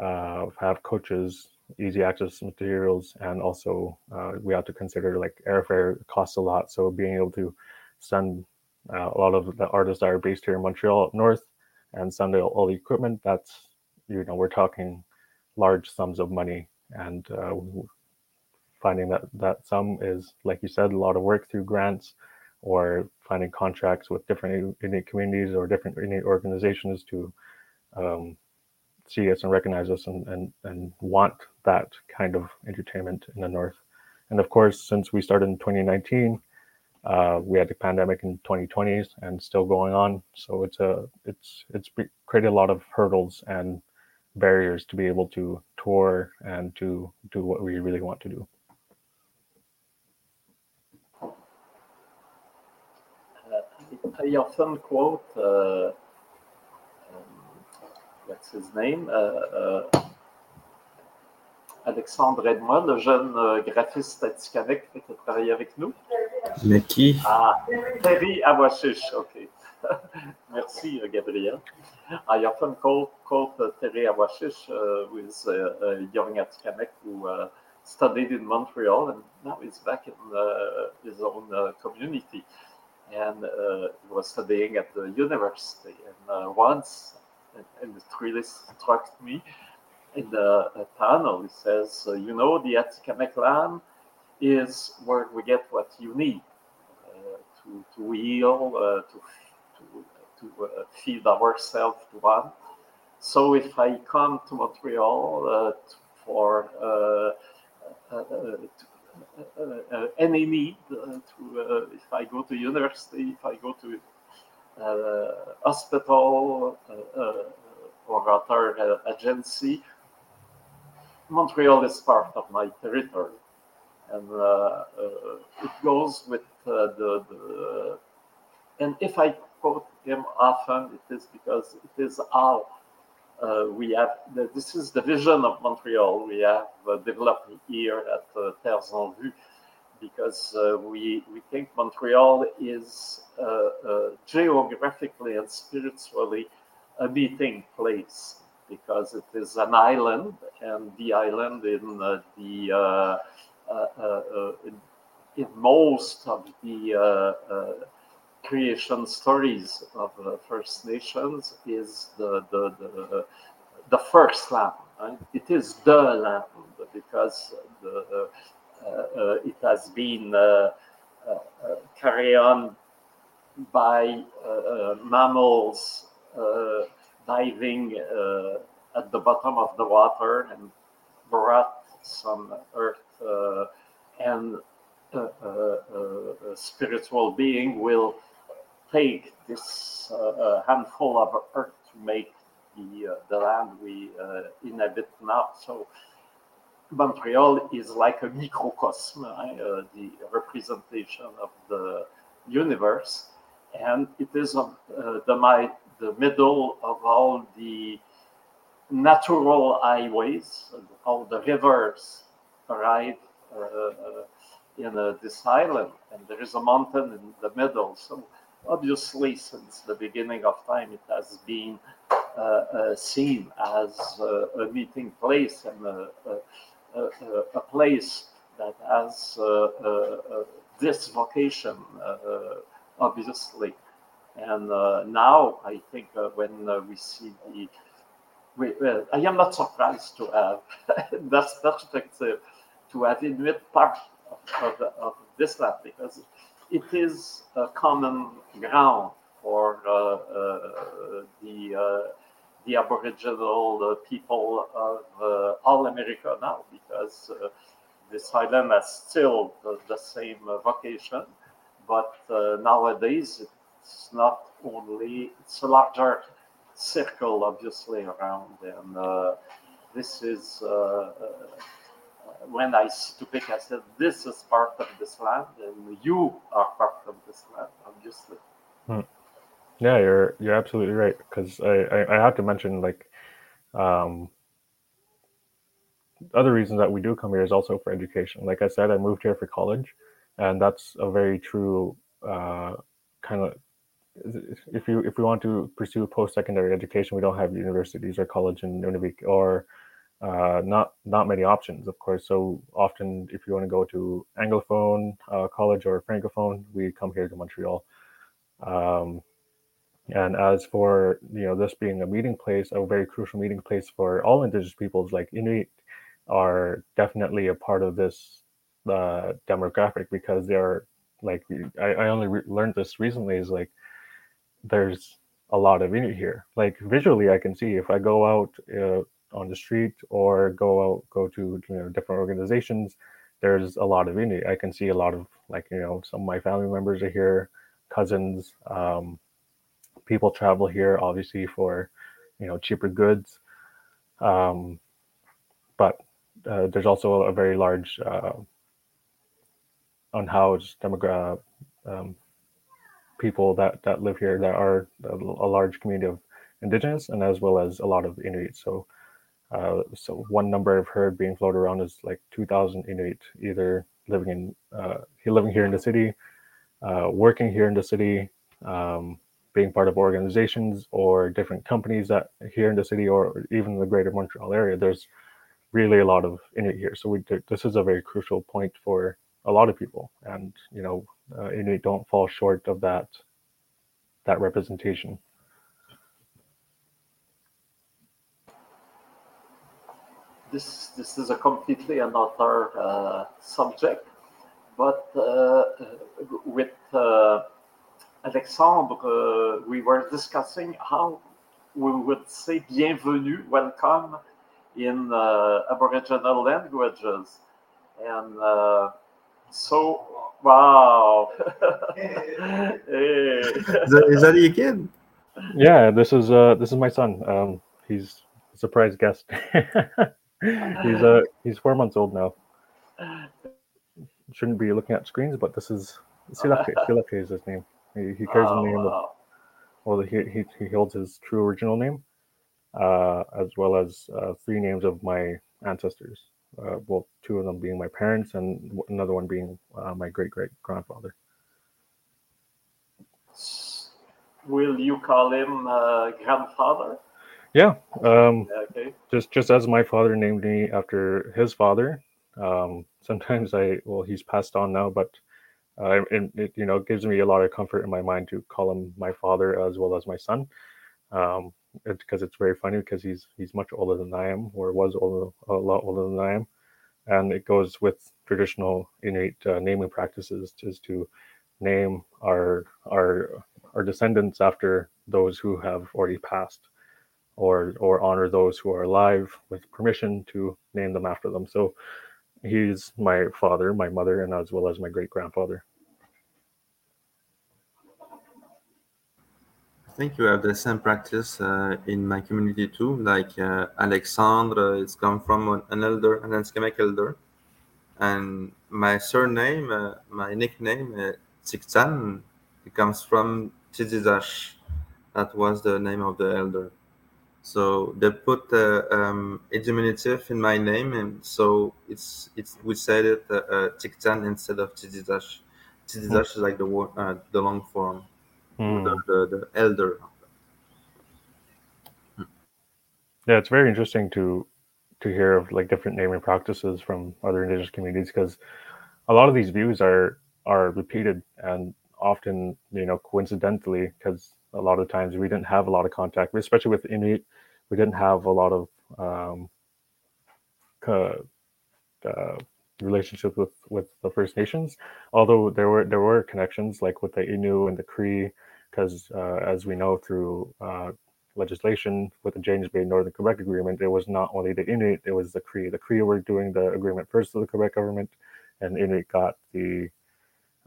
uh, have coaches easy access materials and also uh, we have to consider like airfare costs a lot so being able to send uh, a lot of the artists that are based here in Montreal up north and Sunday all the equipment. That's you know we're talking large sums of money, and uh, finding that that sum is like you said a lot of work through grants or finding contracts with different Inuit communities or different Inuit organizations to um, see us and recognize us and, and and want that kind of entertainment in the north. And of course, since we started in 2019 uh, we had the pandemic in 2020 and still going on, so it's a it's it's created a lot of hurdles and barriers to be able to tour and to do what we really want to do. I often quote uh, um, what's his name. Uh, uh Alexandre Edmond, le jeune euh, graphiste atikamekw qui a travaillé avec nous. Mais qui? Ah, Terry Awashish, OK. [laughs] Merci, Gabriel. I often call, quote uh, Terry Awashish, uh, who is a, a young Atikamekw who uh, studied in Montreal and now he's back in uh, his own uh, community. And uh, was studying at the university. And once, and, and it really struck me, in the panel, it says, uh, you know, the Atikamekw land is where we get what you need uh, to, to heal, uh, to, to, to feed ourselves to one. So if I come to Montreal for any need to if I go to university, if I go to uh, hospital uh, uh, or other agency, Montreal is part of my territory, and uh, uh, it goes with uh, the, the. And if I quote him often, it is because it is how uh, we have. This is the vision of Montreal we have uh, developed here at uh, Terres en vues, because we we think Montreal is geographically and spiritually a meeting place because it is an island, and the island in uh, the uh, uh, in, most of the creation stories of uh, First Nations is the the, the, the first land. Right? It is the land because the, uh, uh, it has been uh, uh carried on by uh, mammals diving at the bottom of the water and brought some earth and a spiritual being will take this uh, handful of earth to make the, uh, the land we uh, inhabit now. So Montreal is like a microcosm, the representation of the universe. And it is the, my, the middle of all the natural highways, all the rivers arrive uh, in uh, this island, and there is a mountain in the middle. So obviously, since the beginning of time, it has been uh, uh, seen as uh, a meeting place and a, a, a place that has uh, uh, uh, this vocation, obviously. And now, I think when we see the we, I am not surprised to have [laughs] that perspective, to have Inuit part of, of, of this land because it is a common ground for uh, uh, the uh, the Aboriginal uh, people of uh, all America now, because uh, this island has still the, the same vocation, but nowadays it's not only it's a larger circle, obviously, around, and this is when I see Tupiq, I said, this is part of this land, and you are part of this land, obviously. Hmm. Yeah, you're you're absolutely right. Because I, I, I have to mention like um, other reasons that we do come here is also for education. Like I said, I moved here for college, and that's a very true uh, kind of. If you if we want to pursue post secondary education, we don't have universities or college in Nunavik or uh, not not many options, of course. So often, if you want to go to Anglophone uh, college or Francophone, we come here to Montreal. Um, and as for you know this being a meeting place, a very crucial meeting place for all Indigenous peoples, like Inuit, are definitely a part of this uh, demographic because they're like I, I only re- learned this recently is like there's a lot of Inuit here. Like visually, I can see if I go out uh, on the street or go out go to you know different organizations there's a lot of Inuit. I can see a lot of like you know some of my family members are here, cousins. Um, people travel here obviously for you know cheaper goods, um, but uh, there's also a very large uh, unhoused demographic um, people that that live here that are a, a large community of indigenous and as well as a lot of Inuit. So uh, so one number I've heard being floated around is like 2,000 Inuit, either living in uh, living here in the city, uh, working here in the city, um, being part of organizations or different companies that here in the city or even the greater Montreal area. There's really a lot of Inuit here, so we this is a very crucial point for a lot of people, and you know, uh, Inuit don't fall short of that that representation. This this is a completely another uh, subject, but uh, with uh, Alexandre, uh, we were discussing how we would say bienvenue, welcome in uh, Aboriginal languages, and uh, so wow. [laughs] hey. is, that, is that your kid? Yeah, this is uh, this is my son. Um, he's a surprise guest. [laughs] he's uh he's four months old now. Shouldn't be looking at screens, but this is Silafe. [laughs] Silafe is his name. He, he carries oh, the name wow. of well he, he he holds his true original name, uh, as well as uh, three names of my ancestors. Uh, well, two of them being my parents, and another one being uh, my great great grandfather. Will you call him uh, grandfather? Yeah. Um, okay. Just just as my father named me after his father. Um, [laughs] sometimes I well he's passed on now, but uh, it, it, you know gives me a lot of comfort in my mind to call him my father as well as my son. Um, because it's very funny because he's he's much older than I am, or was older, a lot older than I am, and it goes with traditional Inuit uh, naming practices, is to name our our our descendants after those who have already passed or or honor those who are alive with permission to name them after them so he's my father my mother and as well as my great grandfather I think you have the same practice uh, in my community too. Like uh, Alexandre, it's come from an, elder, an Enskemek elder, and my surname, uh, my nickname, uh, it comes from Tizizash. That was the name of the elder. So they put uh, um, a diminutive in my name, and so it's it's we said it uh, uh, Tiktan instead of Tizizash. Tizizash is like the uh, the long form, Hmm. the, the the elder. Yeah, it's very interesting to to hear of like different naming practices from other indigenous communities because a lot of these views are are repeated and often you know coincidentally because a lot of times we didn't have a lot of contact, especially with Inuit, we didn't have a lot of um, uh, relationships with with the First Nations. Although there were there were connections like with the Innu and the Cree, because uh, as we know through uh, legislation with the James Bay Northern Quebec Agreement, it was not only the Inuit, it was the Cree. The Cree were doing the agreement first to the Quebec government, and Inuit got the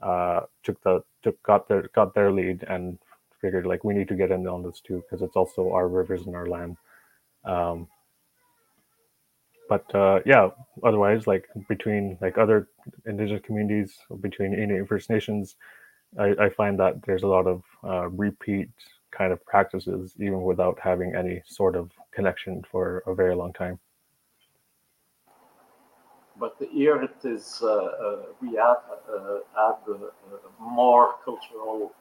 uh, took the took got their got their lead and figured like we need to get in on this too because it's also our rivers and our land. Um, but uh, yeah, otherwise, like between like other indigenous communities, between Inuit and First Nations, I, I find that there's a lot of uh, repeat kind of practices, even without having any sort of connection for a very long time. But here it is, uh, uh, we have uh, had uh, more cultural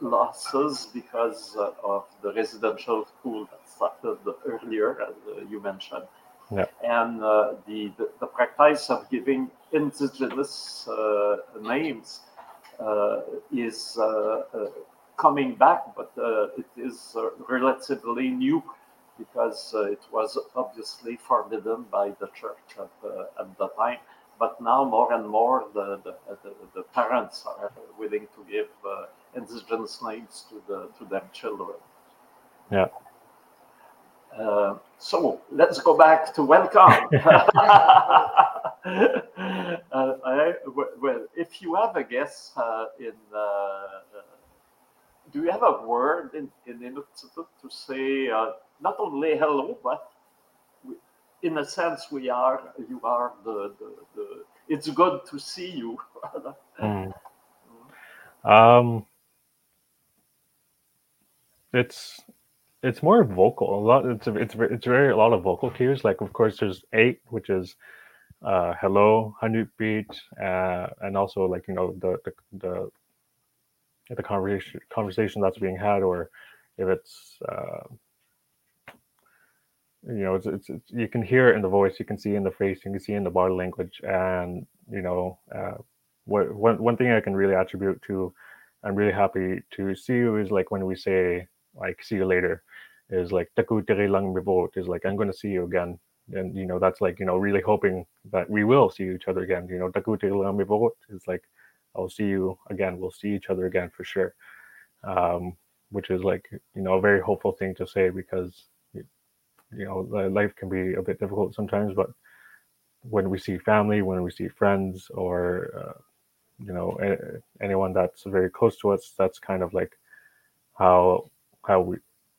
losses because uh, of the residential school that started earlier, as uh, you mentioned. Yeah. And uh, the, the, the practice of giving indigenous uh, names uh, is uh, uh, coming back, but uh, it is uh, relatively new because uh, it was obviously forbidden by the church at, uh, at the time. But now more and more the, the, the, the parents are willing to give uh, this translates to, the, to their children. Yeah. Uh, so let's go back to welcome. [laughs] [laughs] uh, I, well, if you have a guess uh, in, uh, do you have a word in, in Inuktitut to say uh, not only hello, but we, in a sense we are, you are the, the, the it's good to see you. [laughs] Mm. Um, it's it's more vocal. A lot. It's it's it's very a lot of vocal cues. Like of course there's eight, which is uh, hello, hundred beat, uh, and also like you know the the the, the conversation conversation that's being had, or if it's uh, you know it's, it's it's you can hear it in the voice, you can see in the face, you can see in the body language, and you know uh, what one one thing I can really attribute to. I'm really happy to see you is like when we say like see you later is like "Taku tere lang mibot," is like I'm going to see you again and you know that's like you know really hoping that we will see each other again you know "Taku tere lang mibot" is like I'll see you again we'll see each other again for sure um which is like you know a very hopeful thing to say because you know life can be a bit difficult sometimes but when we see family when we see friends or uh, you know anyone that's very close to us that's kind of like how how we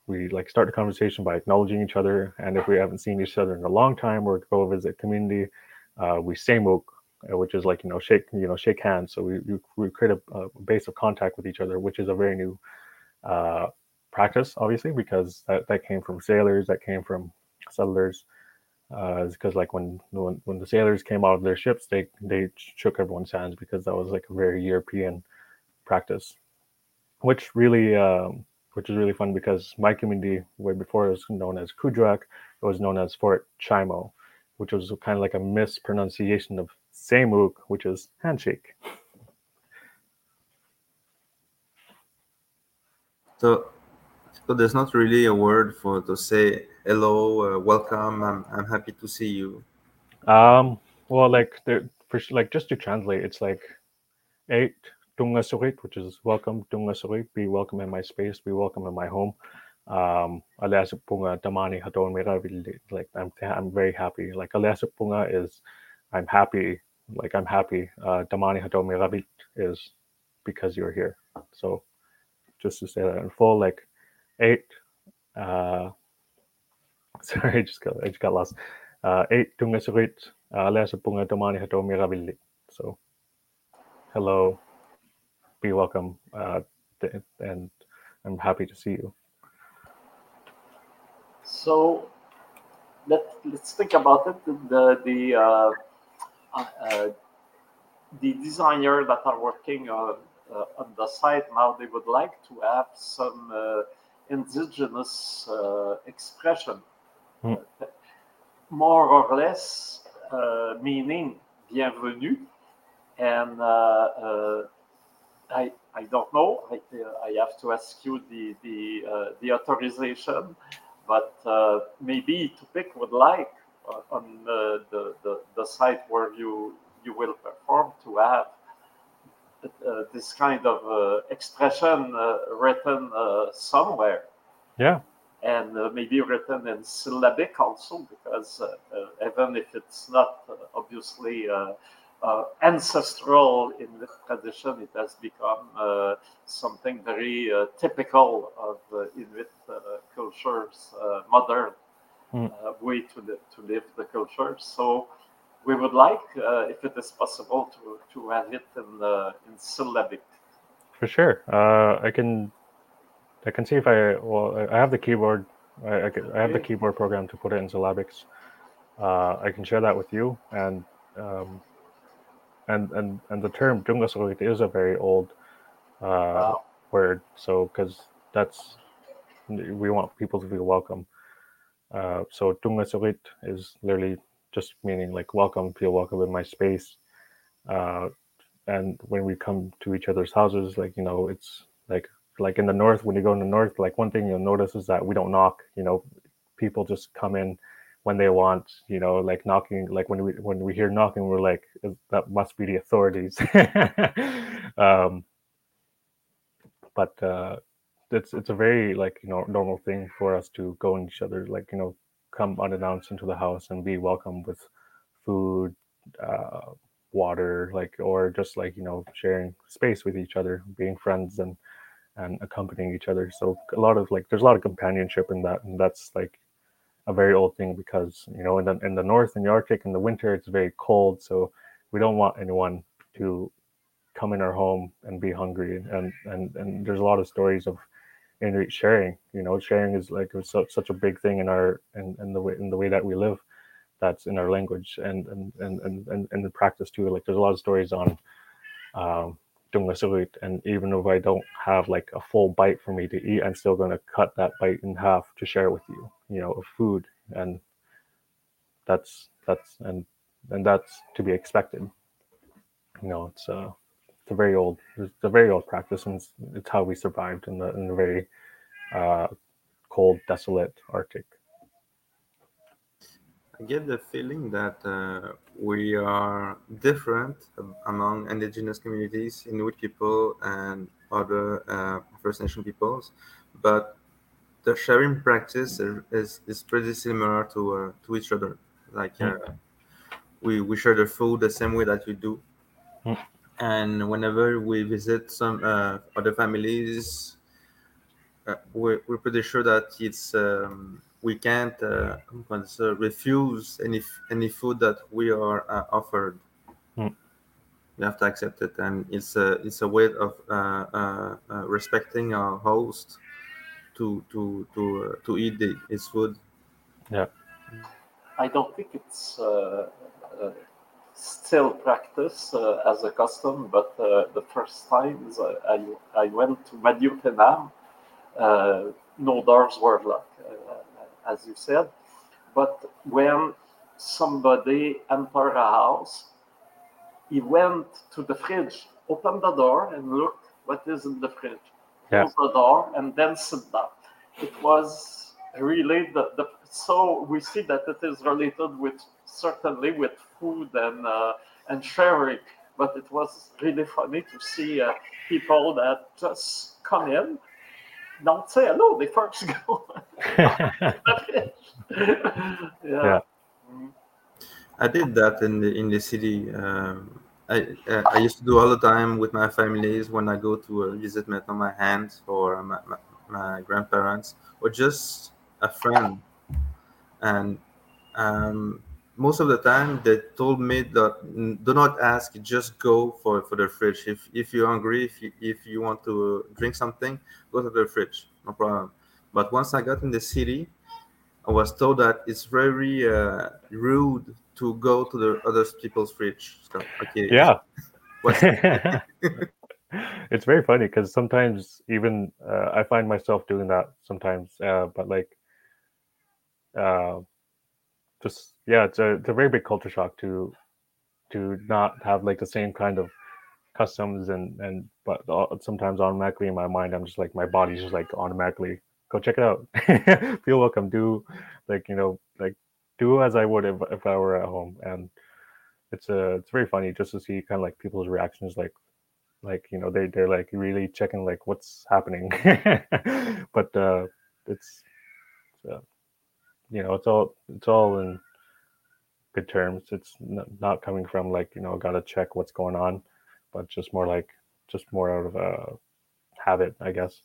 we like start the conversation by acknowledging each other. And if we haven't seen each other in a long time or go visit community uh, we say mook uh, which is like you know shake you know shake hands. So we we, create a, a base of contact with each other which is a very new uh, practice obviously because that, that came from sailors that came from settlers uh, because like when, when when the sailors came out of their ships they they shook everyone's hands because that was like a very european practice which really um, which is really fun because my community way before it was known as Kuujjuaq, it was known as Fort Chimo, which was kind of like a mispronunciation of Samuk, which is handshake. So, so there's not really a word for to say hello, uh, welcome. I'm I'm happy to see you. Um, well, like there for like just to translate, it's like eight Tungasurit, which is welcome, Tungasurit, be welcome in my space, be welcome in my home. Um, Damani Haton like I'm I'm very happy. Like Punga is I'm happy, like I'm happy. Uh, Damani Haton Miravit is because you're here. So just to say that in full, like eight, uh, [laughs] sorry, I just got I just got lost. Uh, eight Tungasurit, Punga Damani Haton. So hello, be welcome, uh, and I'm happy to see you. So let let's think about it. The the uh, uh, the designer that are working on uh, on the site now they would like to have some uh, indigenous uh, expression, mm. more or less meaning bienvenue, and I I don't know. I, I have to ask you the the the authorization but uh, maybe Tupiq would like uh, on the, the, the, site where you, you will perform to have uh, this kind of uh, expression uh, written uh, somewhere. Yeah. And maybe written in syllabic also, because even if it's not obviously uh, ancestral in this tradition. It has become uh, something very uh, typical of Inuit cultures, modern mm. way to, li- to live the culture. So we would like, if it is possible, to, to have it in, in syllabic. For sure. I can I can see if I well I have the keyboard I, I, I have the keyboard program to put it in syllabics. Uh, I can share that with you, and um, and and and the term Tungasurit is a very old uh, wow. word. So because that's we want people to feel welcome. Uh, so Tungasurit is literally just meaning like welcome, feel welcome in my space. Uh, and when we come to each other's houses, like you know, it's like like in the north when you go in the north, like one thing you'll notice is that we don't knock. You know, people just come in when they want, you know, like knocking, like when we when we hear knocking, we're like, that must be the authorities. [laughs] um, but uh, it's it's a very like you know normal thing for us to go in each other, like you know, come unannounced into the house and be welcome with food, uh, water, like or just like you know sharing space with each other, being friends and and accompanying each other. So a lot of like there's a lot of companionship in that, and that's like a very old thing because you know in the in the north in the Arctic in the winter it's very cold, so we don't want anyone to come in our home and be hungry. And and and there's a lot of stories of Inuit sharing. You know, sharing is like so, such a big thing in our in, in the way in the way that we live. That's in our language and and and and and, the practice too. Like there's a lot of stories on. Um, and even if I don't have like a full bite for me to eat, I'm still going to cut that bite in half to share with you you know of food and that's that's and and that's to be expected. You know it's uh it's a very old it's a very old practice and it's, it's how we survived in the in the very uh cold desolate arctic. I get the feeling that uh, we are different among indigenous communities, Inuit people, and other uh, First Nation peoples, but the sharing practice is, is pretty similar to uh, to each other. Like uh, we we share the food the same way that we do, mm. and whenever we visit some uh, other families, uh, we're, we're pretty sure that it's um, we can't uh, refuse any any food that we are uh, offered. Mm. We have to accept it, and it's a it's a way of respecting our host to to to uh, to eat the, his food. Yeah, I don't think it's uh, uh, still practice uh, as a custom, but uh, the first times I I went to Mani-utenam, uh, no doors were locked, as you said, but when somebody entered a house, he went to the fridge, opened the door, and looked what is in the fridge yeah. close the door, and then sit down. It was really the, the so we see that it is related with certainly with food and uh, and sharing. but it was really funny to see uh, people that just come in, don't say hello, they first [laughs] go. [laughs] yeah. Yeah. Mm. I did that in the in the city. Um, I uh, I used to do all the time with my families when I go to uh, visit my, my aunt or my, my, my grandparents or just a friend. And um, most of the time they told me that do not ask, just go for, for the fridge. If if you're hungry, if you, if you want to drink something, go to the fridge, no problem. But once I got in the city, I was told that it's very uh, rude to go to the other people's fridge. So, okay, yeah. [laughs] [laughs] it's very funny because sometimes even uh, I find myself doing that sometimes, uh, but like, uh, just yeah, it's a it's a very big culture shock to to not have like the same kind of customs and and but uh, sometimes automatically in my mind I'm just like my body's just like automatically go check it out. [laughs] Feel welcome. Do like you know like do as I would if if I were at home and it's uh it's very funny just to see kind of like people's reactions like like you know they they're like really checking like what's happening [laughs] but uh it's uh, you know it's all it's all in good terms it's n- not coming from like you know gotta check what's going on but just more like just more out of a habit i guess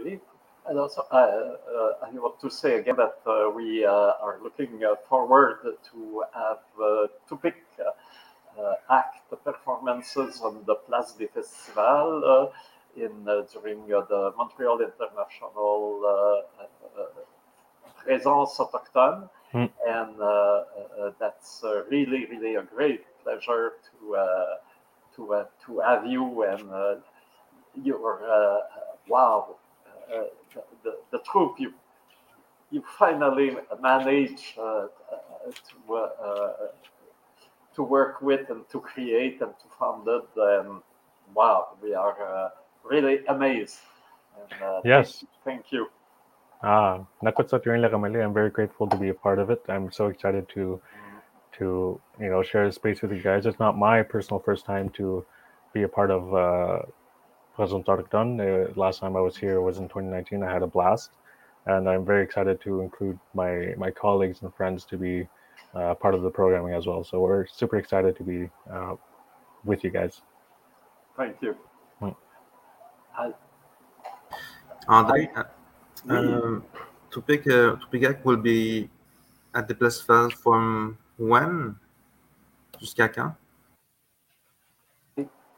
Okay. And also, uh, uh, I want to say again that uh, we uh, are looking uh, forward to have uh, Tupiq uh, uh, act performances on the Place des Festivals uh, in uh, during uh, the Montreal International uh, uh, Présence Autochtone, Hmm. and uh, uh, uh, that's uh, really, really a great pleasure to uh, to uh, to have you and uh, your uh, wow uh, the, the, troupe you you finally manage uh, uh, to uh, to work with and to create and to found it and wow we are uh, really amazed. And, uh, Yes. thank, thank you. Ah Nakutsa Turing Lakamali, i'm very grateful to be a part of it. I'm so excited to to you know share the space with you guys. It's not my personal first time to be a part of uh Présence Autochtone. Uh, last time I was here was in 2019. I had a blast, and I'm very excited to include my my colleagues and friends to be uh, part of the programming as well. So we're super excited to be uh, with you guys. thank you Hmm. I, André, uh, Oui. um, Tupiq, uh, Tupiq will be at the Place Festival from when? Jusqu'à quand?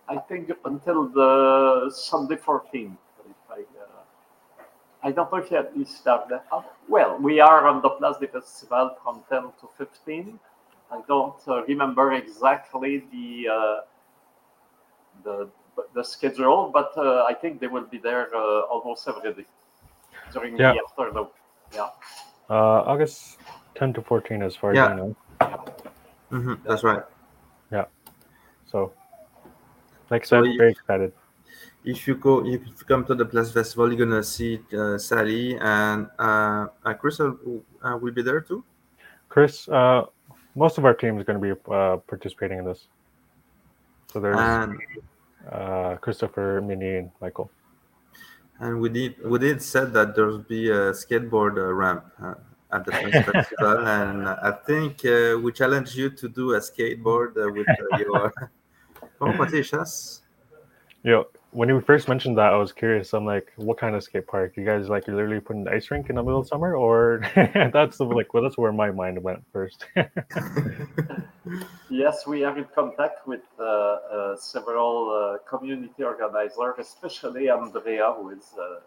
I think until the Sunday 14th. If I, uh, I don't know if you at least have that. Well, we are on the Place des Festivals from 10 to 15. I don't uh, remember exactly the uh, the the schedule, but uh, I think they will be there uh, almost every day during Yeah. the afternoon. Yeah. Uh, August 10 to 14, as far Yeah. as I know. Mhm, that's right. Yeah. So, like So said, you- very excited. If you go, if you come to the Place Festival, you're gonna see uh, Saali and uh, uh, Chris uh, will be there too. Chris, uh, most of our team is going to be uh, participating in this. So there's uh, Christopher, Minnie, and Michael. and we did we did said that there'll be a skateboard uh, ramp uh, at the [laughs] Festival, and I think uh, we challenge you to do a skateboard uh, with uh, your. Comment on dit, chasse? You know, when you first mentioned that, I was curious. I'm like, what kind of skate park? You guys like you're literally put an ice rink in the middle of summer, or [laughs] that's the, like, well, that's where my mind went first. [laughs] Yes, we are in contact with uh, uh, several uh, community organizers, especially Andrea, who is uh,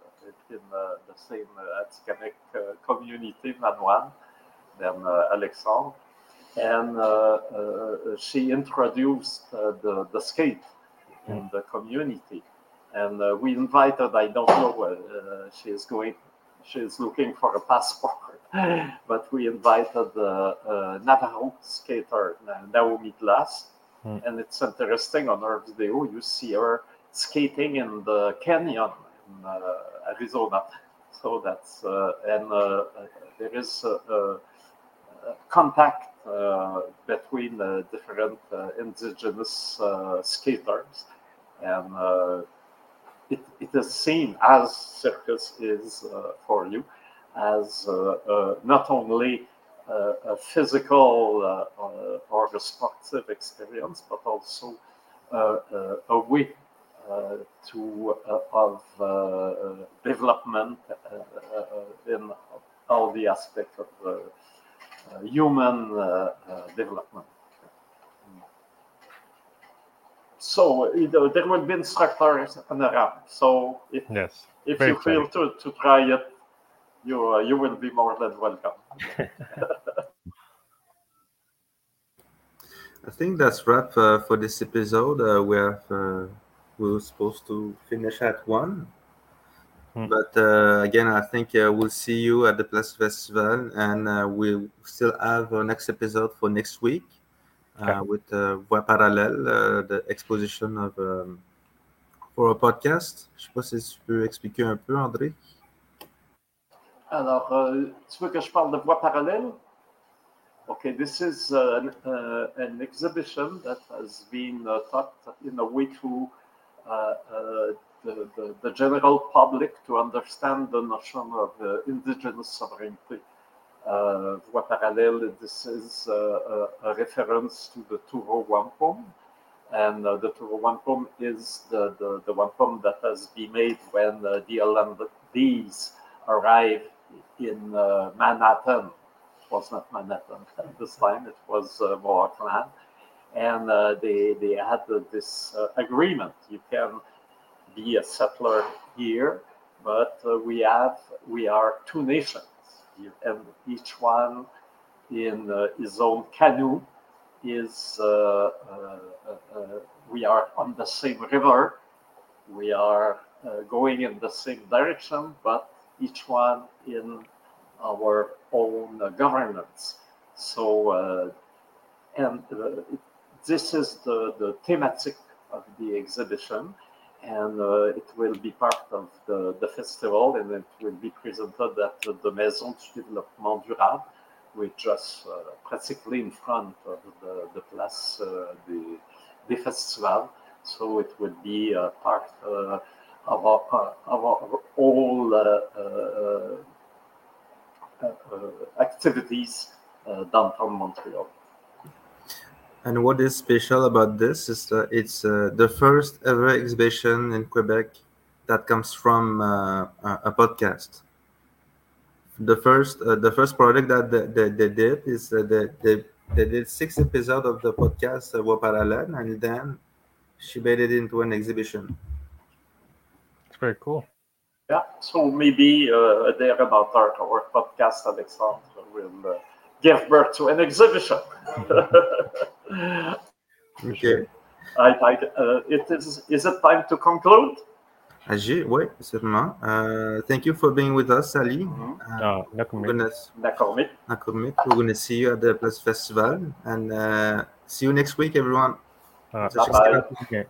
in uh, the same uh, Atikamekw uh, community, Manawan, than uh, Alexandre. And uh, uh, she introduced uh, the, the skate in the community. And uh, we invited, I don't know, uh, she is going, she is looking for a passport, [laughs] but we invited the uh, Navajo skater uh, Naiomi Glasses. Hmm. And it's interesting on her video, you see her skating in the canyon in uh, Arizona. [laughs] So that's, uh, and uh, uh, there is uh, uh, contact uh, between uh, different uh, indigenous uh, skaters. And uh, it, it is seen as circus is uh, for you as not only a physical or a sportive experience, but also a way uh, to uh, of uh, development in all the aspects of human development. So there will be instructors around. So if yes, if you feel to, to try it, you uh, you will be more than welcome. [laughs] I think that's wrap uh, for this episode. Uh, we have we were supposed to finish at one. Hmm. But uh, again, I think uh, we'll see you at the Place Festival, and uh, we'll still have our next episode for next week uh, okay. with uh, Voix Parallèle, uh, the exposition of um, for a podcast. Je sais pas si tu peux expliquer un peu, André. Alors, tu veux que je parle de Voix Parallèle? Okay, this is an, an exhibition that has been thought in a way to uh, uh, the, the, the, general public to understand the notion of uh, indigenous sovereignty. Uh, voie parallèle, this is a, a, reference to the Two Row wampum. And uh, the Two Row wampum is the, the, the, wampum that has been made when uh, the Hollandese arrived in Manhattan. It was not Manhattan at this time, it was uh, Mohawk and uh, they they had this uh, agreement. You can be a settler here, but uh, we have we are two nations, and each one in uh, his own canoe is. Uh, uh, we are on the same river. We are going in the same direction, but each one in our own governance. So and uh, this is the, the thematic of the exhibition and uh, it will be part of the, the festival and it will be presented at the Maison du Développement Durable, which is uh, practically in front of the, the Place uh, des, des Festivals. So it will be uh, part uh, of, our, uh, of our all activities downtown Montreal. And what is special about this is that it's uh, the first ever exhibition in Quebec that comes from uh, a podcast. The first, uh, the first project that they, they, they did is uh, they, they, they did six episodes of the podcast uh, Parallèle, and then she made it into an exhibition. It's very cool. Yeah, so maybe uh, there about our, our podcast, Alexandre will give birth to an exhibition. [laughs] okay. I, I, uh, it is, is it time to conclude? Agir, oui, certainement. Uh, thank you for being with us, Ali. Mm-hmm. Uh, We're going to see you at the Place Festival and uh, see you next week, everyone. Uh, bye bye. Take care.